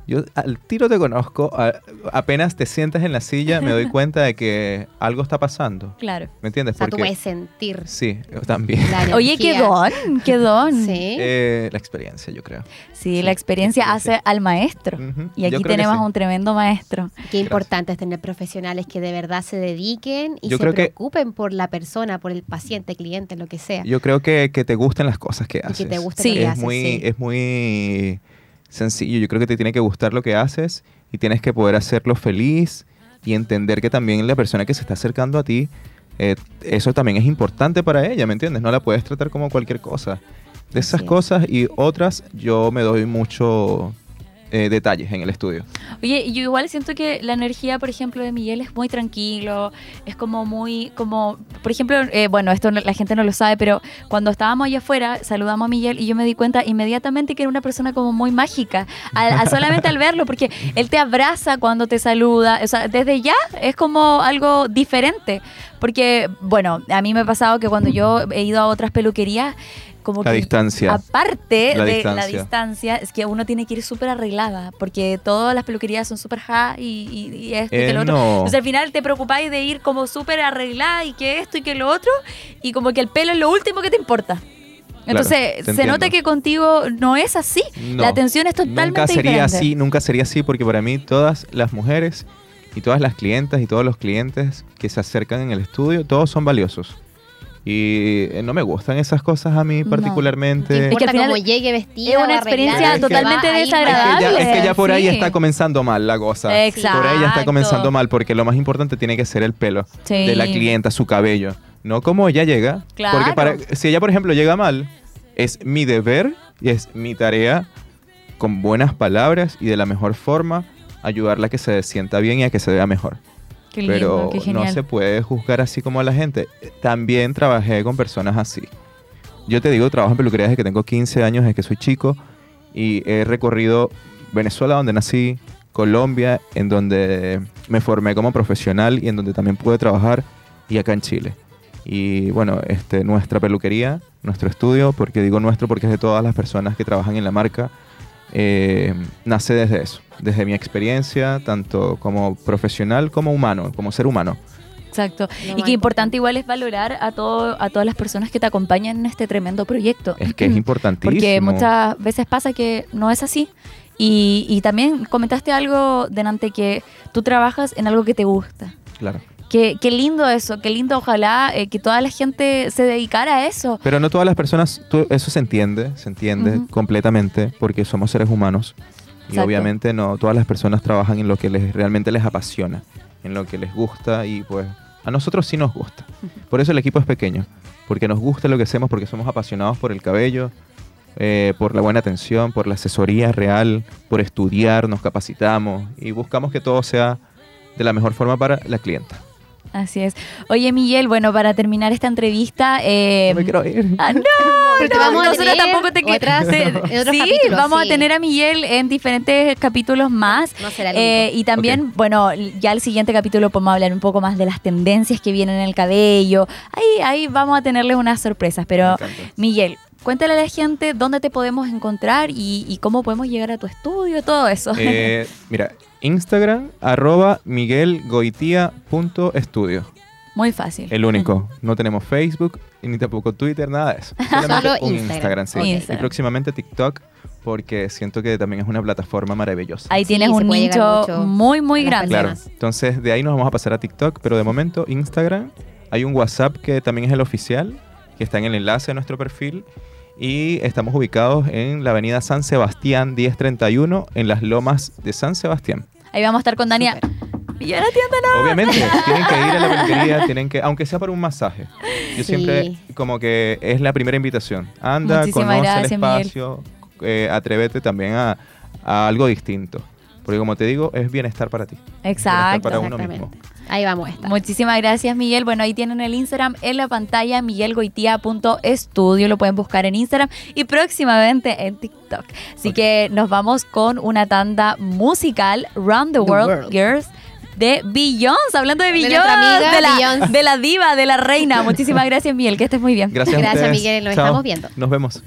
Speaker 4: Yo al tiro te conozco, a- apenas te sientas en la silla, me doy cuenta de que algo está pasando.
Speaker 2: Claro.
Speaker 4: ¿Me entiendes?
Speaker 3: O sea, tú
Speaker 4: Porque
Speaker 3: puedes sentir
Speaker 4: sí, yo también.
Speaker 3: la
Speaker 2: Oye, qué don, qué don. Sí.
Speaker 4: Eh, la experiencia, yo creo.
Speaker 2: la
Speaker 4: sí,
Speaker 2: experiencia
Speaker 4: sí, sí.
Speaker 2: hace al maestro. Y aquí tenemos
Speaker 4: sí.
Speaker 2: un tremendo maestro.
Speaker 3: Qué importante es tener profesionales que de verdad se dediquen y
Speaker 4: Yo
Speaker 3: se
Speaker 4: creo que-
Speaker 3: preocupen por la persona, por el paciente, cliente, lo que sea.
Speaker 4: Yo creo que, que te gusten las cosas que
Speaker 3: y
Speaker 4: haces.
Speaker 3: que te guste
Speaker 2: Sí.
Speaker 3: lo que
Speaker 4: es
Speaker 3: haces.
Speaker 4: muy,
Speaker 3: sí.
Speaker 4: es muy sencillo. Yo creo que te tiene que gustar lo que haces y tienes que poder hacerlo feliz y entender que también la persona que se está acercando a ti, eh, eso también es importante para ella, ¿me entiendes? No la puedes tratar como cualquier cosa. De esas cosas y otras, yo me doy mucho eh, detalles en el estudio.
Speaker 2: Oye, yo igual siento que la energía, por ejemplo, de Miguel es muy tranquilo, es como muy, como, por ejemplo, eh, bueno, esto la gente no lo sabe, pero cuando estábamos allá afuera, saludamos a Miguel y yo me di cuenta inmediatamente que era una persona como muy mágica, solamente al verlo, porque él te abraza cuando te saluda, o sea, desde ya es como algo diferente, porque, bueno, a mí me ha pasado que cuando yo he ido a otras peluquerías, como
Speaker 4: La
Speaker 2: que
Speaker 4: distancia.
Speaker 2: aparte
Speaker 4: La
Speaker 2: de la
Speaker 4: distancia.
Speaker 2: es que uno tiene que ir súper arreglada, porque todas las peluquerías son súper ja y, y- y esto y
Speaker 4: Eh,
Speaker 2: que lo otro.
Speaker 4: no.
Speaker 2: Entonces al final te preocupáis de ir como súper arreglada y que esto y que lo otro, y como que el pelo es lo último que te importa. Entonces,
Speaker 4: te
Speaker 2: se nota que contigo no es así.
Speaker 4: No,
Speaker 2: la atención es totalmente
Speaker 4: Nunca sería
Speaker 2: diferente.
Speaker 4: así, nunca sería así, porque para mí todas las mujeres y todas las clientas y todos los clientes que se acercan en el estudio, todos son valiosos. Y eh, no me gustan esas cosas a mí particularmente.
Speaker 2: Es que al final
Speaker 3: cómo llegue vestida
Speaker 2: es una experiencia
Speaker 3: se
Speaker 2: totalmente
Speaker 3: va ahí
Speaker 4: Es que,
Speaker 2: desagradable.
Speaker 4: ya, es que ya por ahí
Speaker 2: Sí.
Speaker 4: está comenzando mal la cosa.
Speaker 2: Exacto.
Speaker 4: Por ahí ya está comenzando mal, porque lo más importante tiene que ser el pelo
Speaker 2: Sí.
Speaker 4: de la clienta, su cabello. No como ella llega.
Speaker 2: Claro.
Speaker 4: Porque para, si ella, por ejemplo, llega mal, es mi deber y es mi tarea, con buenas palabras y de la mejor forma, ayudarla a que se sienta bien y a que se vea mejor.
Speaker 2: Qué lindo,
Speaker 4: Pero
Speaker 2: qué genial.
Speaker 4: no se puede juzgar así como a la gente. También trabajé con personas así. Yo te digo, trabajo en peluquería desde que tengo 15 años, desde que soy chico, y he recorrido Venezuela, donde nací, Colombia, en donde me formé como profesional y en donde también pude trabajar, y acá en Chile. Y bueno, este, nuestra peluquería, nuestro estudio, porque digo nuestro porque es de todas las personas que trabajan en la marca, eh, nace desde eso, desde mi experiencia, tanto como profesional como humano, como ser humano.
Speaker 2: Exacto. Y qué importante igual es valorar a todo, a todas las personas que te acompañan en este tremendo proyecto.
Speaker 4: Es que es importantísimo.
Speaker 2: Porque muchas veces pasa que no es así. Y, y también comentaste algo delante que tú trabajas en algo que te gusta.
Speaker 4: Claro.
Speaker 2: Qué, qué lindo eso, qué lindo ojalá eh, que toda la gente se dedicara a eso.
Speaker 4: Pero no todas las personas, tú- eso se entiende, se entiende completamente, porque somos seres humanos. Y
Speaker 2: Exacto.
Speaker 4: obviamente no todas las personas trabajan en lo que les, realmente les apasiona, en lo que les gusta y pues a nosotros sí nos gusta. Por eso el equipo es pequeño, porque nos gusta lo que hacemos, porque somos apasionados por el cabello, eh, por la buena atención, por la asesoría real, por estudiar, nos capacitamos y buscamos que todo sea de la mejor forma para la clienta.
Speaker 2: Así es. Oye, Miguel, bueno, para terminar esta entrevista... eh,
Speaker 4: No me quiero ir.
Speaker 2: Ah, no,
Speaker 3: Pero
Speaker 2: no,
Speaker 3: vamos a
Speaker 2: nosotros
Speaker 3: tener
Speaker 2: tampoco te que-
Speaker 3: otras-
Speaker 2: te-
Speaker 3: en otros
Speaker 2: sí,
Speaker 3: capítulos,
Speaker 2: vamos
Speaker 3: sí.
Speaker 2: a tener a Miguel en diferentes capítulos más.
Speaker 3: No será el
Speaker 2: Eh, y también, bueno, ya el siguiente capítulo podemos hablar un poco más de las tendencias que vienen en el cabello. Ahí, ahí vamos a tenerles unas sorpresas. Pero. Miguel, cuéntale a la gente dónde te podemos encontrar y, y cómo podemos llegar a tu estudio, todo eso.
Speaker 4: Eh, mira, Instagram, arroba miguelgoitia.estudio.
Speaker 2: Muy fácil.
Speaker 4: El único. No tenemos Facebook, ni tampoco Twitter, nada de eso. Solamente
Speaker 3: Solo
Speaker 4: un
Speaker 3: Instagram.
Speaker 4: Instagram, sí.
Speaker 2: Ok.
Speaker 4: Y
Speaker 2: Instagram.
Speaker 4: próximamente TikTok, porque siento que también es una plataforma maravillosa.
Speaker 2: Ahí tienes un nicho muy, muy grande.
Speaker 4: Claro. Entonces, de ahí nos vamos a pasar a TikTok, pero de momento Instagram. Hay un WhatsApp que también es el oficial, que está en el enlace de nuestro perfil.
Speaker 1: Y estamos ubicados en la avenida San Sebastián 1031, en las lomas de San Sebastián.
Speaker 2: Ahí vamos a estar con Dania. Y ahora.
Speaker 1: Obviamente, tienen que ir a la peluquería, tienen que, aunque sea para un masaje. Yo siempre, como que es la primera invitación. Anda,
Speaker 2: Muchísimas
Speaker 1: conoce el espacio, eh, atrévete también a, algo distinto. Porque como te digo, es bienestar para ti.
Speaker 2: Exacto.
Speaker 1: Para uno mismo.
Speaker 3: Ahí vamos. Está.
Speaker 2: Muchísimas gracias, Miguel. Bueno, ahí tienen el Instagram en la pantalla, miguelgoitia.estudio. Lo pueden buscar en Instagram y próximamente en TikTok. Así que nos vamos con una tanda musical, Round the, world, Girls de Beyoncé, hablando de Beyoncé, de, de, la, diva, de la reina. Muchísimas gracias, Miguel, que estés muy bien.
Speaker 1: Gracias,
Speaker 3: gracias Miguel, nos estamos viendo.
Speaker 1: Nos vemos.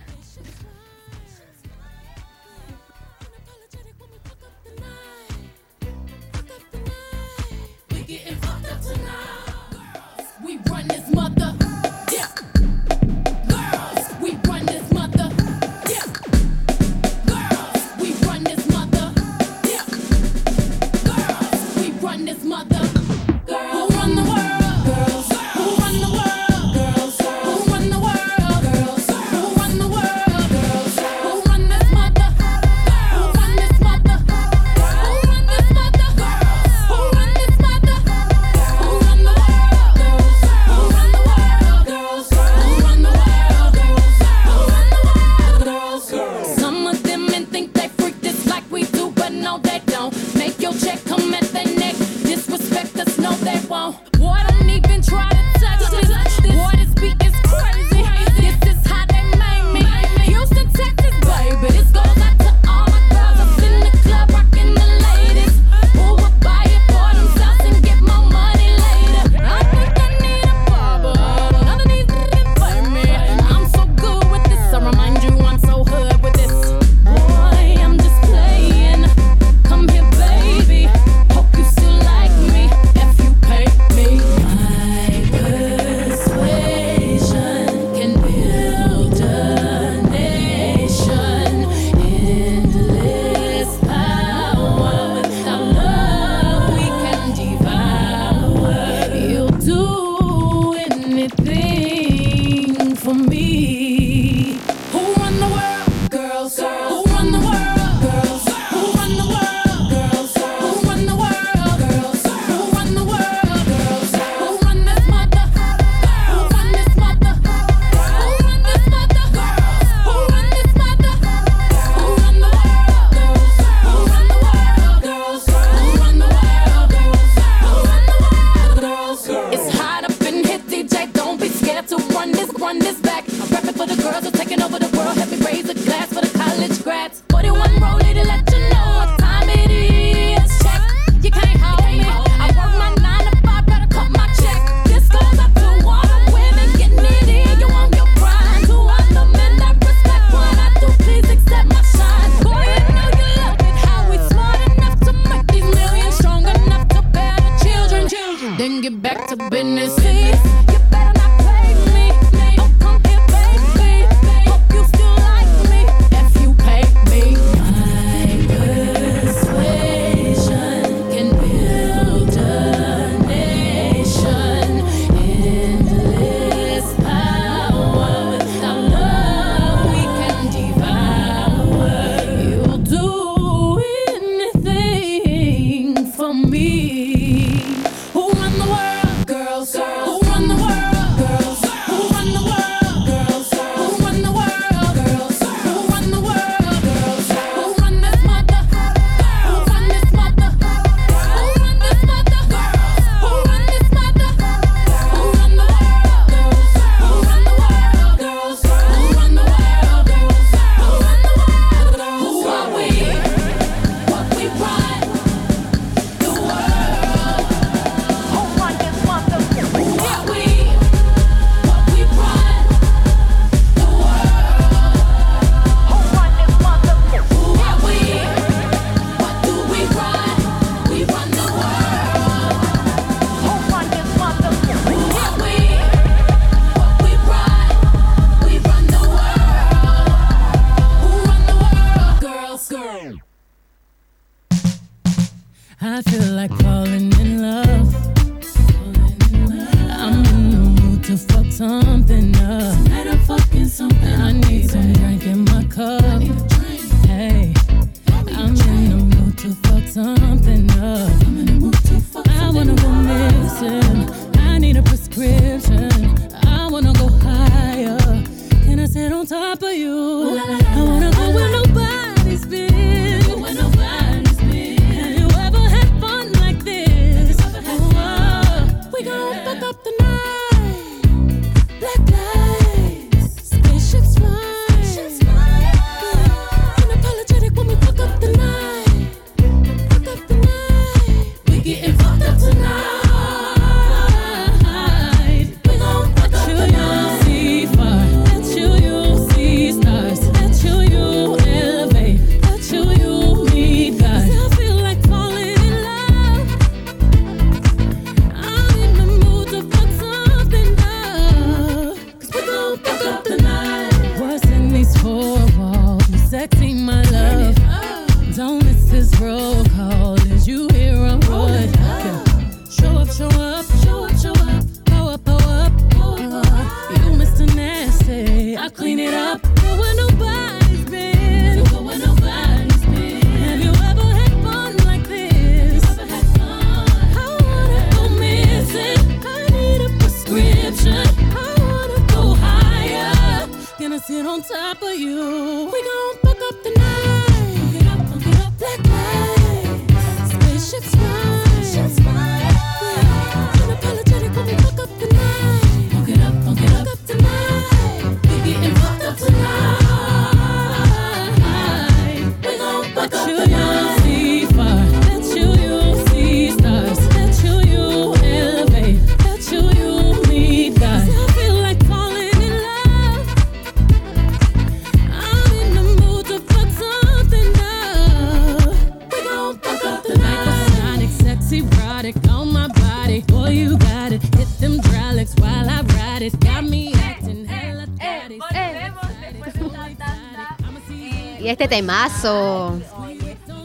Speaker 3: Temazo,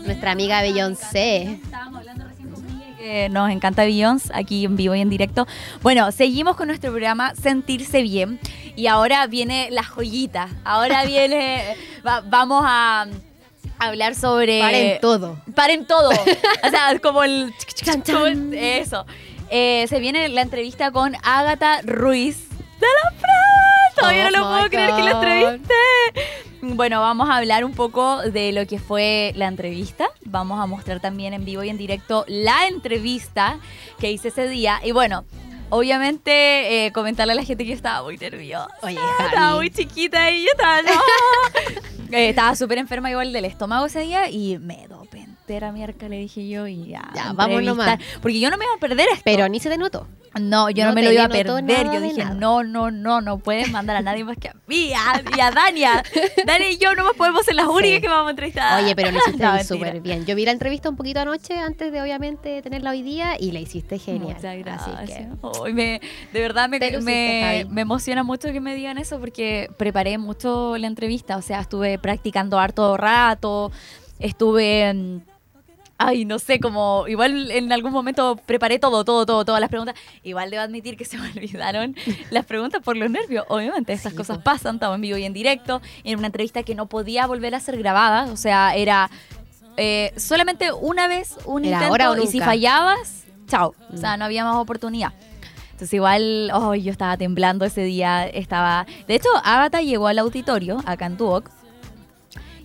Speaker 3: nuestra amiga Beyoncé.
Speaker 2: Estábamos hablando recién con que nos encanta Beyoncé aquí en vivo y en directo. Bueno, seguimos con nuestro programa Sentirse Bien y ahora viene la joyita. Ahora viene, va- vamos a hablar sobre...
Speaker 3: Paren todo.
Speaker 2: Paren todo. O sea, como el... Como el- eso. Eh, se viene la entrevista con Ágata Ruiz de la Prada. Todavía no
Speaker 3: Oh
Speaker 2: lo puedo
Speaker 3: my
Speaker 2: creer que la
Speaker 3: God.
Speaker 2: entrevisté. Bueno, vamos a hablar un poco de lo que fue la entrevista. Vamos a mostrar también en vivo y en directo la entrevista que hice ese día. Y bueno, obviamente eh, comentarle a la gente que estaba muy nerviosa.
Speaker 3: Oye,
Speaker 2: Estaba muy chiquita y yo estaba, no. Eh, estaba súper enferma igual del estómago ese día y me entera mierda, le dije yo y ya.
Speaker 3: Ya, vamos nomás.
Speaker 2: Porque yo no me iba a perder esto.
Speaker 3: Pero ni se te notó.
Speaker 2: No, yo no,
Speaker 3: No
Speaker 2: me lo iba a
Speaker 3: denotó
Speaker 2: perder. Yo dije, no, no, no, no pueden mandar a nadie más que a mí a- y a Dania. Dani y yo no podemos ser las únicas
Speaker 3: Sí.
Speaker 2: que vamos a entrevistar.
Speaker 3: Oye, pero lo hiciste
Speaker 2: No,
Speaker 3: súper bien. Yo vi la entrevista un poquito anoche antes de obviamente tenerla hoy día y la hiciste genial.
Speaker 2: Muchas gracias.
Speaker 3: Así que
Speaker 2: Ay, me- de verdad me,
Speaker 3: luciste,
Speaker 2: me, me emociona mucho que me digan eso porque preparé mucho la entrevista. O sea, estuve practicando harto rato, estuve... mm, Ay, no sé, como igual en algún momento preparé todo, todo, todo, todas las preguntas. Igual debo admitir que se me olvidaron las preguntas por los nervios. Obviamente, esas
Speaker 3: Sí,
Speaker 2: cosas pasan, estaba en vivo y en directo. En una entrevista que no podía volver a ser grabada. O sea, era eh, solamente una vez un
Speaker 3: Era
Speaker 2: intento
Speaker 3: ahora o
Speaker 2: y si fallabas, chao. O
Speaker 3: Mm.
Speaker 2: sea, no había más oportunidad. Entonces igual, oh, yo estaba temblando ese día, estaba... De hecho, Agatha llegó al auditorio, acá en Duoc,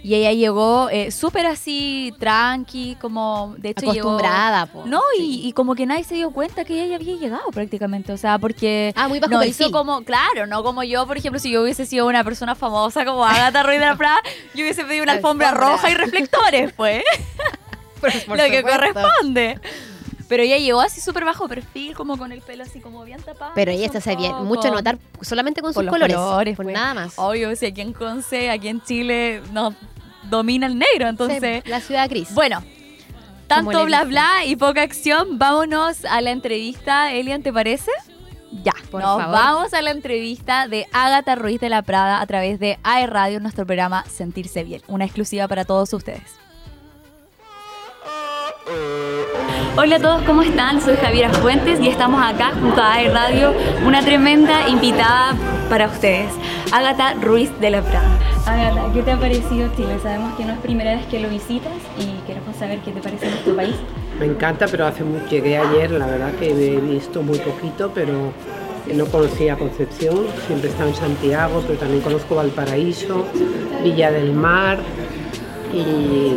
Speaker 2: y ella llegó eh, súper así, tranqui, como... De hecho, llegó-
Speaker 3: acostumbrada, po.
Speaker 2: no, y, y como que nadie se dio cuenta que ella había llegado prácticamente, o sea, porque...
Speaker 3: Ah, muy bajo
Speaker 2: no
Speaker 3: perfil.
Speaker 2: hizo como, claro, no como yo, por ejemplo, si yo hubiese sido una persona famosa como Agatha Ruiz de la Prada, yo hubiese pedido una alfombra,
Speaker 3: Alfombra.
Speaker 2: roja y reflectores, pues, lo que corresponde. Pero ella llegó así súper bajo perfil, como con el pelo así como bien tapado.
Speaker 3: Pero ella se hace bien, mucho notar solamente con
Speaker 2: Por
Speaker 3: sus
Speaker 2: los
Speaker 3: colores.
Speaker 2: colores,
Speaker 3: por
Speaker 2: pues.
Speaker 3: nada más.
Speaker 2: Obvio, si aquí en Conce, aquí en Chile, no domina el negro, entonces...
Speaker 3: Sí, la ciudad gris.
Speaker 2: Bueno, tanto bla bla y poca acción, vámonos a la entrevista, Elian, ¿te parece? Ya,
Speaker 3: Por
Speaker 2: nos
Speaker 3: favor.
Speaker 2: vamos a la entrevista de Ágata Ruiz de la Prada a través de AE Radio, nuestro programa Sentirse Bien, una exclusiva para todos ustedes. Hola a todos, ¿cómo están? Soy Javiera Fuentes y estamos acá junto a AE Radio, una tremenda invitada para ustedes, Ágata Ruiz de la Prada. Ágata, ¿qué te ha parecido Chile? Sabemos que no es primera vez que lo visitas y queremos saber qué te parece nuestro país.
Speaker 5: Me encanta, pero hace mucho, llegué ayer, la verdad que he visto muy poquito, pero no conocía Concepción, siempre he estado en Santiago, pero también conozco Valparaíso, Villa del Mar y,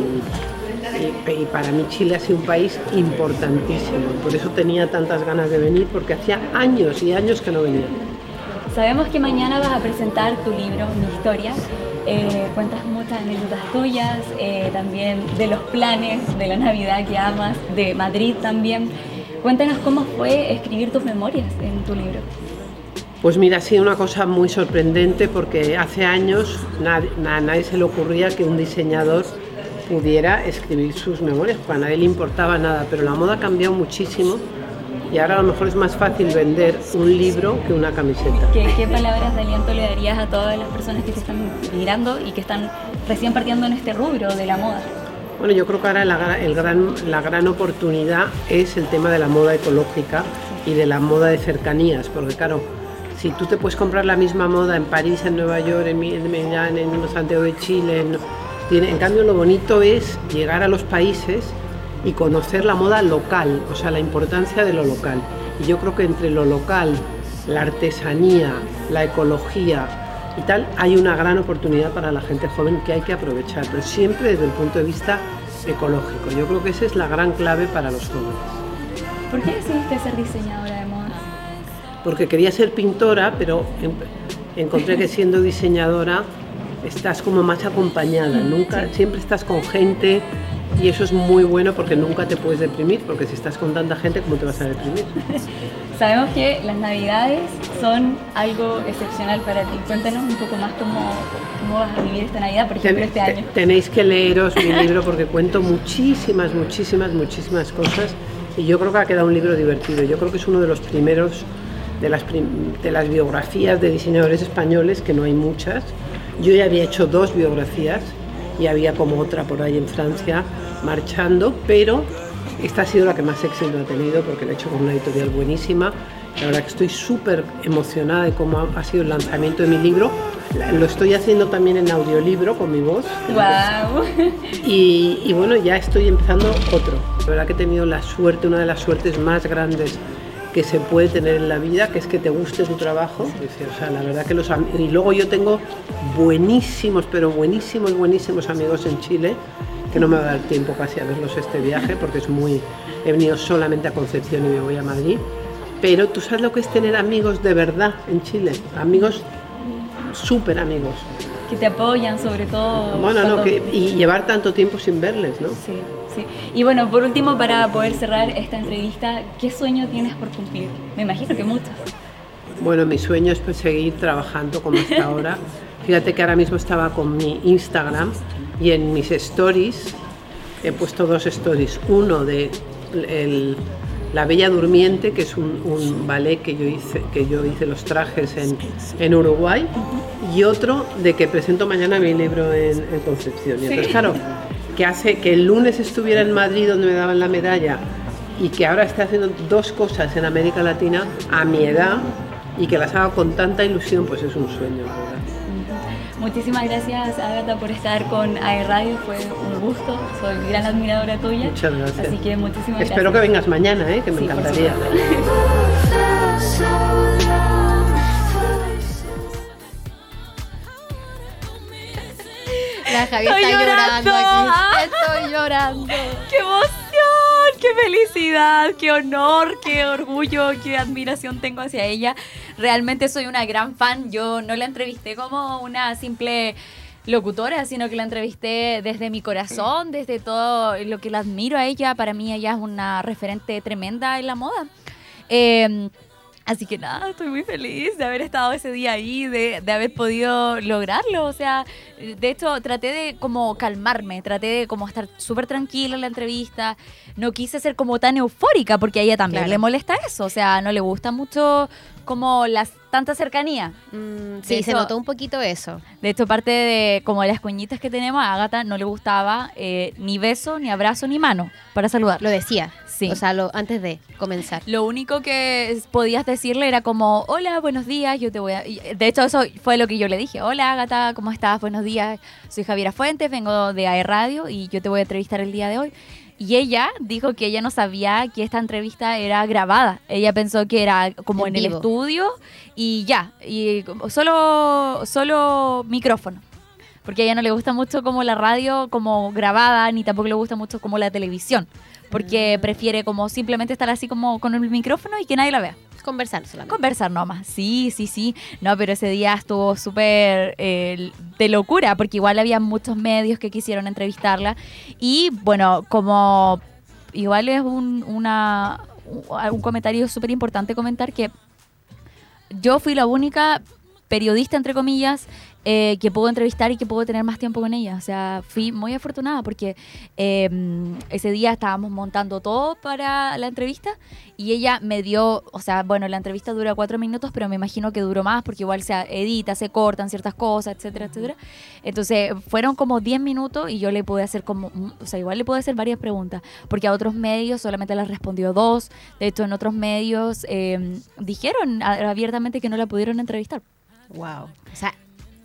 Speaker 5: y- y para mí Chile ha sido un país importantísimo. Por eso tenía tantas ganas de venir, porque hacía años y años que no venía.
Speaker 2: Sabemos que mañana vas a presentar tu libro, Mi Historia. Eh, cuentas muchas anécdotas tuyas, eh, también de los planes, de la Navidad que amas, de Madrid también. Cuéntanos cómo fue escribir tus memorias en tu libro.
Speaker 5: Pues mira, ha sido una cosa muy sorprendente porque hace años a nadie se le ocurría que un diseñador pudiera escribir sus memorias, porque a nadie le importaba nada, pero la moda ha cambiado muchísimo y ahora a lo mejor es más fácil vender un libro que una camiseta.
Speaker 2: ¿Qué, qué palabras de aliento le darías a todas las personas que te están mirando y que están recién partiendo en este rubro de la moda?
Speaker 5: Bueno, yo creo que ahora la, el gran, la gran oportunidad es el tema de la moda ecológica y de la moda de cercanías, porque claro, si tú te puedes comprar la misma moda en París, en Nueva York, en Milán, en Santiago de Chile, en, tiene- en cambio lo bonito es llegar a los países y conocer la moda local, o sea, la importancia de lo local. Y yo creo que entre lo local, la artesanía, la ecología, y tal, hay una gran oportunidad para la gente joven que hay que aprovechar, pero siempre desde el punto de vista ecológico. Yo creo que esa es la gran clave para los jóvenes.
Speaker 2: ¿Por qué decidiste ser diseñadora de moda?
Speaker 5: Porque quería ser pintora, pero en- encontré que siendo diseñadora estás como más acompañada, nunca, siempre estás con gente y eso es muy bueno porque nunca te puedes deprimir, porque si estás con tanta gente, ¿cómo te vas a deprimir?
Speaker 2: Sabemos que las navidades son algo excepcional para ti. Cuéntanos un poco más cómo, cómo vas a vivir esta Navidad, por ejemplo,
Speaker 5: Ten-
Speaker 2: este
Speaker 5: te-
Speaker 2: año.
Speaker 5: Tenéis que leeros mi libro porque cuento muchísimas, muchísimas, muchísimas cosas y yo creo que ha quedado un libro divertido. Yo creo que es uno de los primeros de las, de las biografías de diseñadores españoles, que no hay muchas. Yo ya había hecho dos biografías y había como otra por ahí en Francia marchando, pero esta ha sido la que más éxito ha tenido porque la he hecho con una editorial buenísima. La verdad que estoy súper emocionada de cómo ha- sido el lanzamiento de mi libro. Lo estoy haciendo también en audiolibro con mi voz.
Speaker 2: ¡Wow!
Speaker 5: Y, y bueno, ya estoy empezando otro. La verdad que he tenido la suerte, una de las suertes más grandes que se puede tener en la vida, que es que te guste tu trabajo. O sea, la verdad que los y luego yo tengo buenísimos, pero buenísimos, buenísimos amigos en Chile, que no me va a dar tiempo casi a verlos este viaje, porque es muy, he venido solamente a Concepción y me voy a Madrid. Pero tú sabes lo que es tener amigos de verdad en Chile, amigos súper amigos.
Speaker 2: Que te apoyan, sobre todo.
Speaker 5: Bueno, no, que, y llevar tanto tiempo sin verles, ¿no?
Speaker 2: Sí, sí. Y bueno, por último, para poder cerrar esta entrevista, ¿qué sueño tienes por cumplir? Me imagino que muchos.
Speaker 5: Bueno, mi sueño es pues, seguir trabajando como hasta ahora. Fíjate que ahora mismo estaba con mi Instagram y en mis stories he puesto dos stories. Uno de el- La Bella Durmiente, que es un, un ballet que yo hice, que yo hice los trajes en, en Uruguay, y otro de que presento mañana mi libro en, en Concepción. Y entonces, claro, que hace que el lunes estuviera en Madrid donde me daban la medalla y que ahora esté haciendo dos cosas en América Latina a mi edad y que las haga con tanta ilusión, pues es un sueño, verdad.
Speaker 2: Muchísimas gracias, Agatha, por estar con AE Radio. Fue un gusto. Soy gran admiradora tuya.
Speaker 5: Muchas gracias.
Speaker 2: Así que muchísimas
Speaker 5: Espero que vengas mañana, ¿eh? que me
Speaker 2: Sí,
Speaker 5: encantaría.
Speaker 3: La Javi está llorando,
Speaker 2: llorando. Ah.
Speaker 3: aquí. Estoy llorando.
Speaker 2: ¡Qué emoción! ¡Qué felicidad! ¡Qué honor! ¡Qué orgullo! ¡Qué admiración tengo hacia ella! Realmente soy una gran fan. Yo no la entrevisté como una simple locutora, sino que la entrevisté desde mi corazón, desde todo lo que la admiro a ella. Para mí ella es una referente tremenda en la moda. Eh, Así que nada, estoy muy feliz de haber estado ese día ahí, de, de haber podido lograrlo. O sea, de hecho, traté de como calmarme, traté de como estar súper tranquila en la entrevista. No quise ser como tan eufórica, porque a ella también
Speaker 3: Claro.
Speaker 2: le molesta eso. O sea, no le gusta mucho como las tanta cercanía.
Speaker 3: Mm, sí, se notó un poquito eso.
Speaker 2: De hecho, parte de como de las cuñitas que tenemos, a Agatha no le gustaba eh, ni beso, ni abrazo, ni mano para saludar.
Speaker 3: Lo decía.
Speaker 2: Sí.
Speaker 3: O sea, lo, antes de comenzar.
Speaker 2: Lo único que podías decirle era como, hola, buenos días, yo te voy a... y, De hecho, eso fue lo que yo le dije. Hola, Agata, ¿cómo estás? Buenos días. Soy Javiera Fuentes, vengo de AE Radio y yo te voy a entrevistar el día de hoy. Y ella dijo que ella no sabía que esta entrevista era grabada. Ella pensó que era como
Speaker 3: En
Speaker 2: en, el estudio y ya. Y solo, solo micrófono. Porque a ella no le gusta mucho como la radio como grabada, ni tampoco le gusta mucho como la televisión. Porque prefiere como simplemente estar así como con el micrófono y que nadie la vea.
Speaker 3: Conversar solamente.
Speaker 2: Conversar nomás. Sí, sí, sí. No, pero ese día estuvo súper eh, de locura, porque igual había muchos medios que quisieron entrevistarla. Y bueno, como igual es un, una, un comentario súper importante comentar que yo fui la única periodista, entre comillas, eh, que puedo entrevistar y que puedo tener más tiempo con ella. O sea, fui muy afortunada porque eh, ese día estábamos montando todo para la entrevista y ella me dio, o sea, bueno, la entrevista dura cuatro minutos, pero me imagino que duró más porque igual se edita, se cortan ciertas cosas, etcétera, etcétera. Entonces, fueron como 10 minutos y yo le pude hacer como, mm, o sea, igual le pude hacer varias preguntas, porque a otros medios solamente les respondió dos. De hecho, en otros medios eh, dijeron abiertamente que no la pudieron entrevistar.
Speaker 3: Wow. O sea,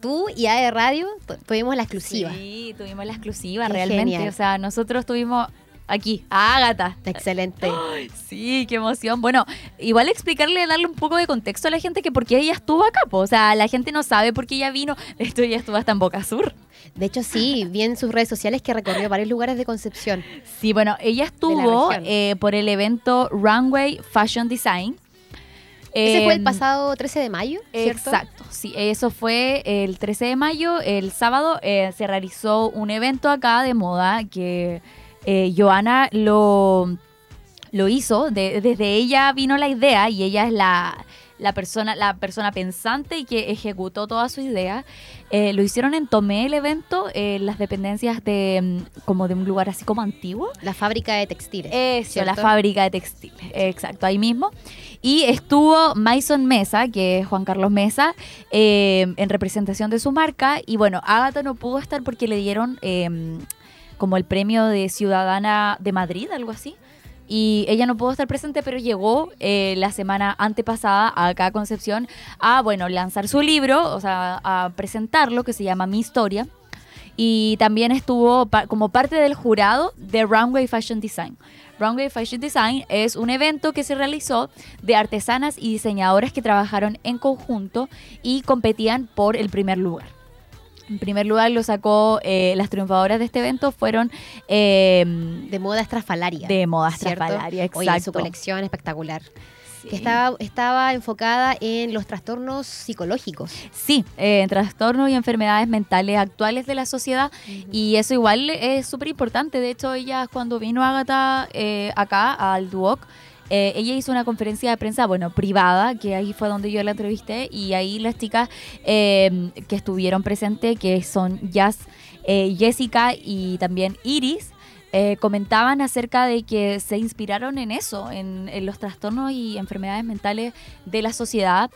Speaker 3: tú y AE Radio tu- tuvimos la exclusiva.
Speaker 2: Sí, tuvimos la exclusiva,
Speaker 3: Qué
Speaker 2: realmente.
Speaker 3: genial.
Speaker 2: O sea, nosotros tuvimos aquí a Ágata.
Speaker 3: Excelente.
Speaker 2: Sí, qué emoción. Bueno, igual explicarle, darle un poco de contexto a la gente que por qué ella estuvo acá. po. O sea, la gente no sabe por qué ella vino. Esto ya estuvo hasta en Boca Sur.
Speaker 3: De hecho, sí, vi en sus redes sociales que recorrió varios lugares de Concepción.
Speaker 2: Sí, bueno, ella estuvo eh, por el evento Runway Fashion Design.
Speaker 3: Ese fue el
Speaker 2: Em,
Speaker 3: pasado 13 de mayo, ¿cierto?
Speaker 2: Exacto, sí, eso fue el 13 de mayo, el sábado eh, se realizó un evento acá de moda que eh, Joana lo, lo hizo, de- desde ella vino la idea y ella es la, la persona, la persona pensante y que ejecutó toda su idea. Eh, lo hicieron en Tomé el evento, en las dependencias de mm, como de un lugar así como antiguo.
Speaker 3: La fábrica de textiles.
Speaker 2: Eso, la
Speaker 3: ¿cierto?
Speaker 2: fábrica de textiles, exacto, ahí mismo. Y estuvo Mason Mesa, que es Juan Carlos Mesa, eh, en representación de su marca. Y bueno, Ágata no pudo estar porque le dieron eh, como el premio de Ciudadana de Madrid, algo así. Y ella no pudo estar presente, pero llegó eh, la semana antepasada acá a Concepción a, bueno, lanzar su libro, o sea, a presentarlo, que se llama Mi Historia. Y también estuvo como parte del jurado de Runway Fashion Design. Runway Fashion Design es un evento que se realizó de artesanas y diseñadoras que trabajaron en conjunto y competían por el primer lugar. En primer lugar lo sacó, eh, las triunfadoras de este evento fueron eh,
Speaker 3: De moda estrafalaria.
Speaker 2: de moda
Speaker 3: ¿cierto?
Speaker 2: estrafalaria,
Speaker 3: Oye, su
Speaker 2: exacto.
Speaker 3: colección espectacular.
Speaker 2: Sí.
Speaker 3: Que estaba, estaba enfocada en los trastornos psicológicos.
Speaker 2: Sí, eh, trastornos y enfermedades mentales actuales de la sociedad y eso igual es súper importante. De hecho, ella cuando vino Agatha eh, acá al Duoc, eh, ella hizo una conferencia de prensa, bueno, privada, que ahí fue donde yo la entrevisté y ahí las chicas eh, que estuvieron presentes, que son Jazz, eh, Jessica y también Iris, eh, comentaban acerca de que se inspiraron en eso, en, en los trastornos y enfermedades mentales de la sociedad.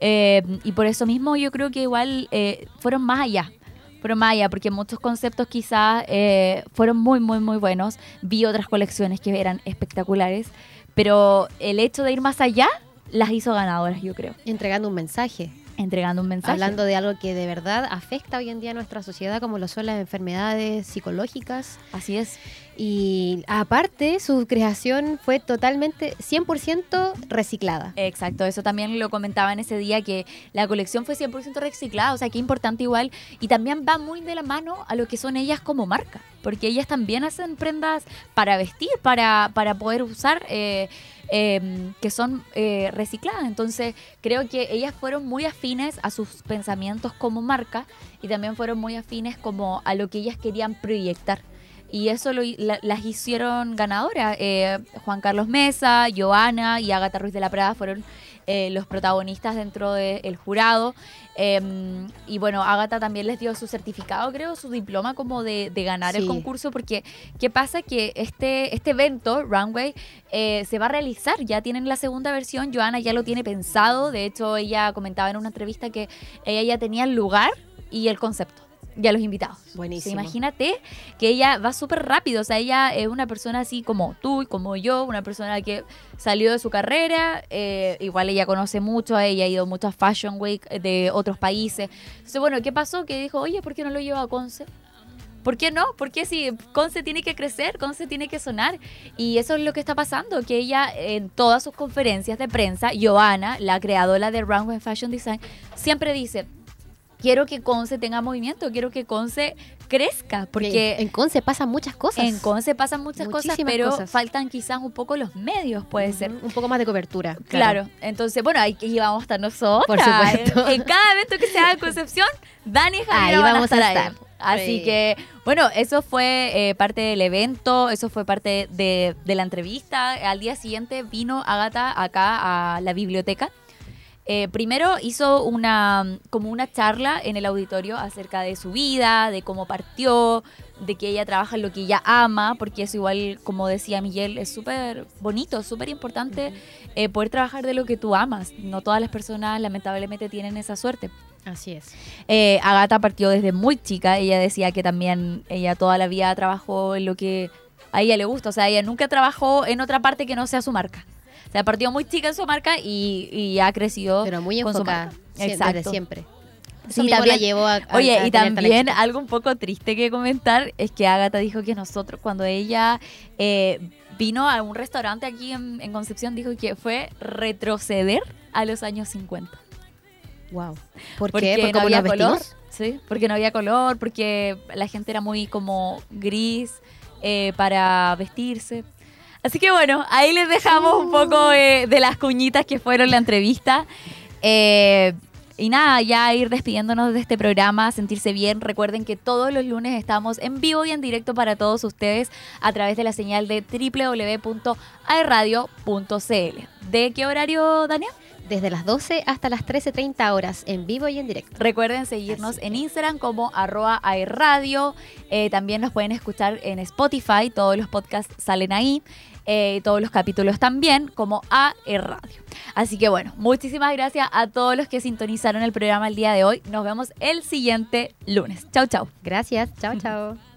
Speaker 2: Eh, y por eso mismo yo creo que igual eh, fueron más allá. Fueron más allá, porque muchos conceptos quizás eh, fueron muy, muy, muy buenos. Vi otras colecciones que eran espectaculares, pero el hecho de ir más allá las hizo ganadoras, yo creo,
Speaker 3: Entregando un mensaje.
Speaker 2: Entregando un mensaje.
Speaker 3: Hablando de algo que de verdad afecta hoy en día a nuestra sociedad, como lo son las enfermedades psicológicas.
Speaker 2: Así es.
Speaker 3: Y aparte, su creación fue totalmente 100% reciclada.
Speaker 2: Exacto, eso también lo comentaba en ese día que la colección fue 100% reciclada, o sea, qué importante igual. Y también va muy de la mano a lo que son ellas como marca, porque ellas también hacen prendas para vestir, para, para poder usar, eh, eh, que son eh, recicladas. Entonces, creo que ellas fueron muy afines a sus pensamientos como marca y también fueron muy afines como a lo que ellas querían proyectar. Y eso lo las hicieron ganadoras. Eh, Juan Carlos Mesa, Joana y Agatha Ruiz de la Prada fueron eh, los protagonistas dentro del jurado. Eh, y bueno, Agatha también les dio su certificado, creo, su diploma como de, de ganar el concurso, porque ¿qué pasa? Que este, este evento, Runway, eh, se va a realizar, ya tienen la segunda versión, Joana ya lo tiene pensado, de hecho ella comentaba en una entrevista que ella ya tenía el lugar y el concepto. Y a los invitados.
Speaker 3: Buenísimo.
Speaker 2: O sea, imagínate que ella va súper rápido, o sea, ella es una persona así como tú y como yo, una persona que salió de su carrera, eh, igual ella conoce mucho, ella ha ido mucho a Fashion Week de otros países. Entonces, bueno, ¿qué pasó? Que dijo, oye, ¿por qué no lo llevo a Conce? ¿Por qué no? Porque si Conce tiene que crecer, Conce tiene que sonar. Y eso es lo que está pasando, que ella en todas sus conferencias de prensa, Joana, la creadora de Runway Fashion Design, siempre dice, quiero que Conce tenga movimiento, quiero que Conce crezca, porque
Speaker 3: en Conce pasan muchas cosas.
Speaker 2: en Conce pasan muchas cosas, pero
Speaker 3: cosas.
Speaker 2: faltan quizás un poco los medios, puede ser.
Speaker 3: Un poco más de cobertura.
Speaker 2: Claro. entonces, bueno, ahí ahí vamos a estar nosotros.
Speaker 3: Por supuesto.
Speaker 2: En, cada evento que se haga en Concepción, Dani y Javier
Speaker 3: Ahí
Speaker 2: van
Speaker 3: vamos
Speaker 2: a
Speaker 3: a
Speaker 2: estar,
Speaker 3: estar.
Speaker 2: Así
Speaker 3: Sí.
Speaker 2: que, bueno, eso fue eh, parte del evento, eso fue parte de, de la entrevista. Al día siguiente vino Agata acá a la biblioteca. Eh, primero hizo una como una charla en el auditorio acerca de su vida, de cómo partió, de que ella trabaja en lo que ella ama, porque eso igual, como decía Miguel, es súper bonito, súper importante eh, poder trabajar de lo que tú amas. No todas las personas lamentablemente tienen esa suerte.
Speaker 3: Así es.
Speaker 2: Eh, Agata partió desde muy chica, ella decía que también ella toda la vida trabajó en lo que a ella le gusta, o sea, ella nunca trabajó en otra parte que no sea su marca. O sea, partió muy chica en su marca y, y ha crecido
Speaker 3: Pero muy
Speaker 2: con su marca. Exacto.
Speaker 3: Desde siempre. Eso
Speaker 2: Sí, también-
Speaker 3: la llevó a, a-
Speaker 2: Oye,
Speaker 3: a
Speaker 2: y también algo un poco triste que comentar es que Agatha dijo que nosotros, cuando ella eh, vino a un restaurante aquí en, en Concepción, dijo que fue retroceder a los años 50.
Speaker 3: Wow. ¿Por
Speaker 2: Porque
Speaker 3: qué? ¿Por
Speaker 2: no había color. Sí, porque no había color, porque la gente era muy como gris eh, para vestirse. Así que bueno, ahí les dejamos un poco eh, de las cuñitas que fueron la entrevista. Eh, y nada, ya ir despidiéndonos de este programa, sentirse bien. Recuerden que todos los lunes estamos en vivo y en directo para todos ustedes a través de la señal de www.aerradio.cl. ¿De qué horario, Daniel?
Speaker 3: Desde las 12 hasta las 13.30 horas, en vivo y en directo.
Speaker 2: Recuerden seguirnos en. Instagram como arroba airradio. Eh, también nos pueden escuchar en Spotify. Todos los podcasts salen ahí. Eh, todos los capítulos también como AR Radio. Así que bueno, muchísimas gracias a todos los que sintonizaron el programa el día de hoy. Nos vemos el siguiente lunes. Chau, chau.
Speaker 3: Gracias. Chao, chao.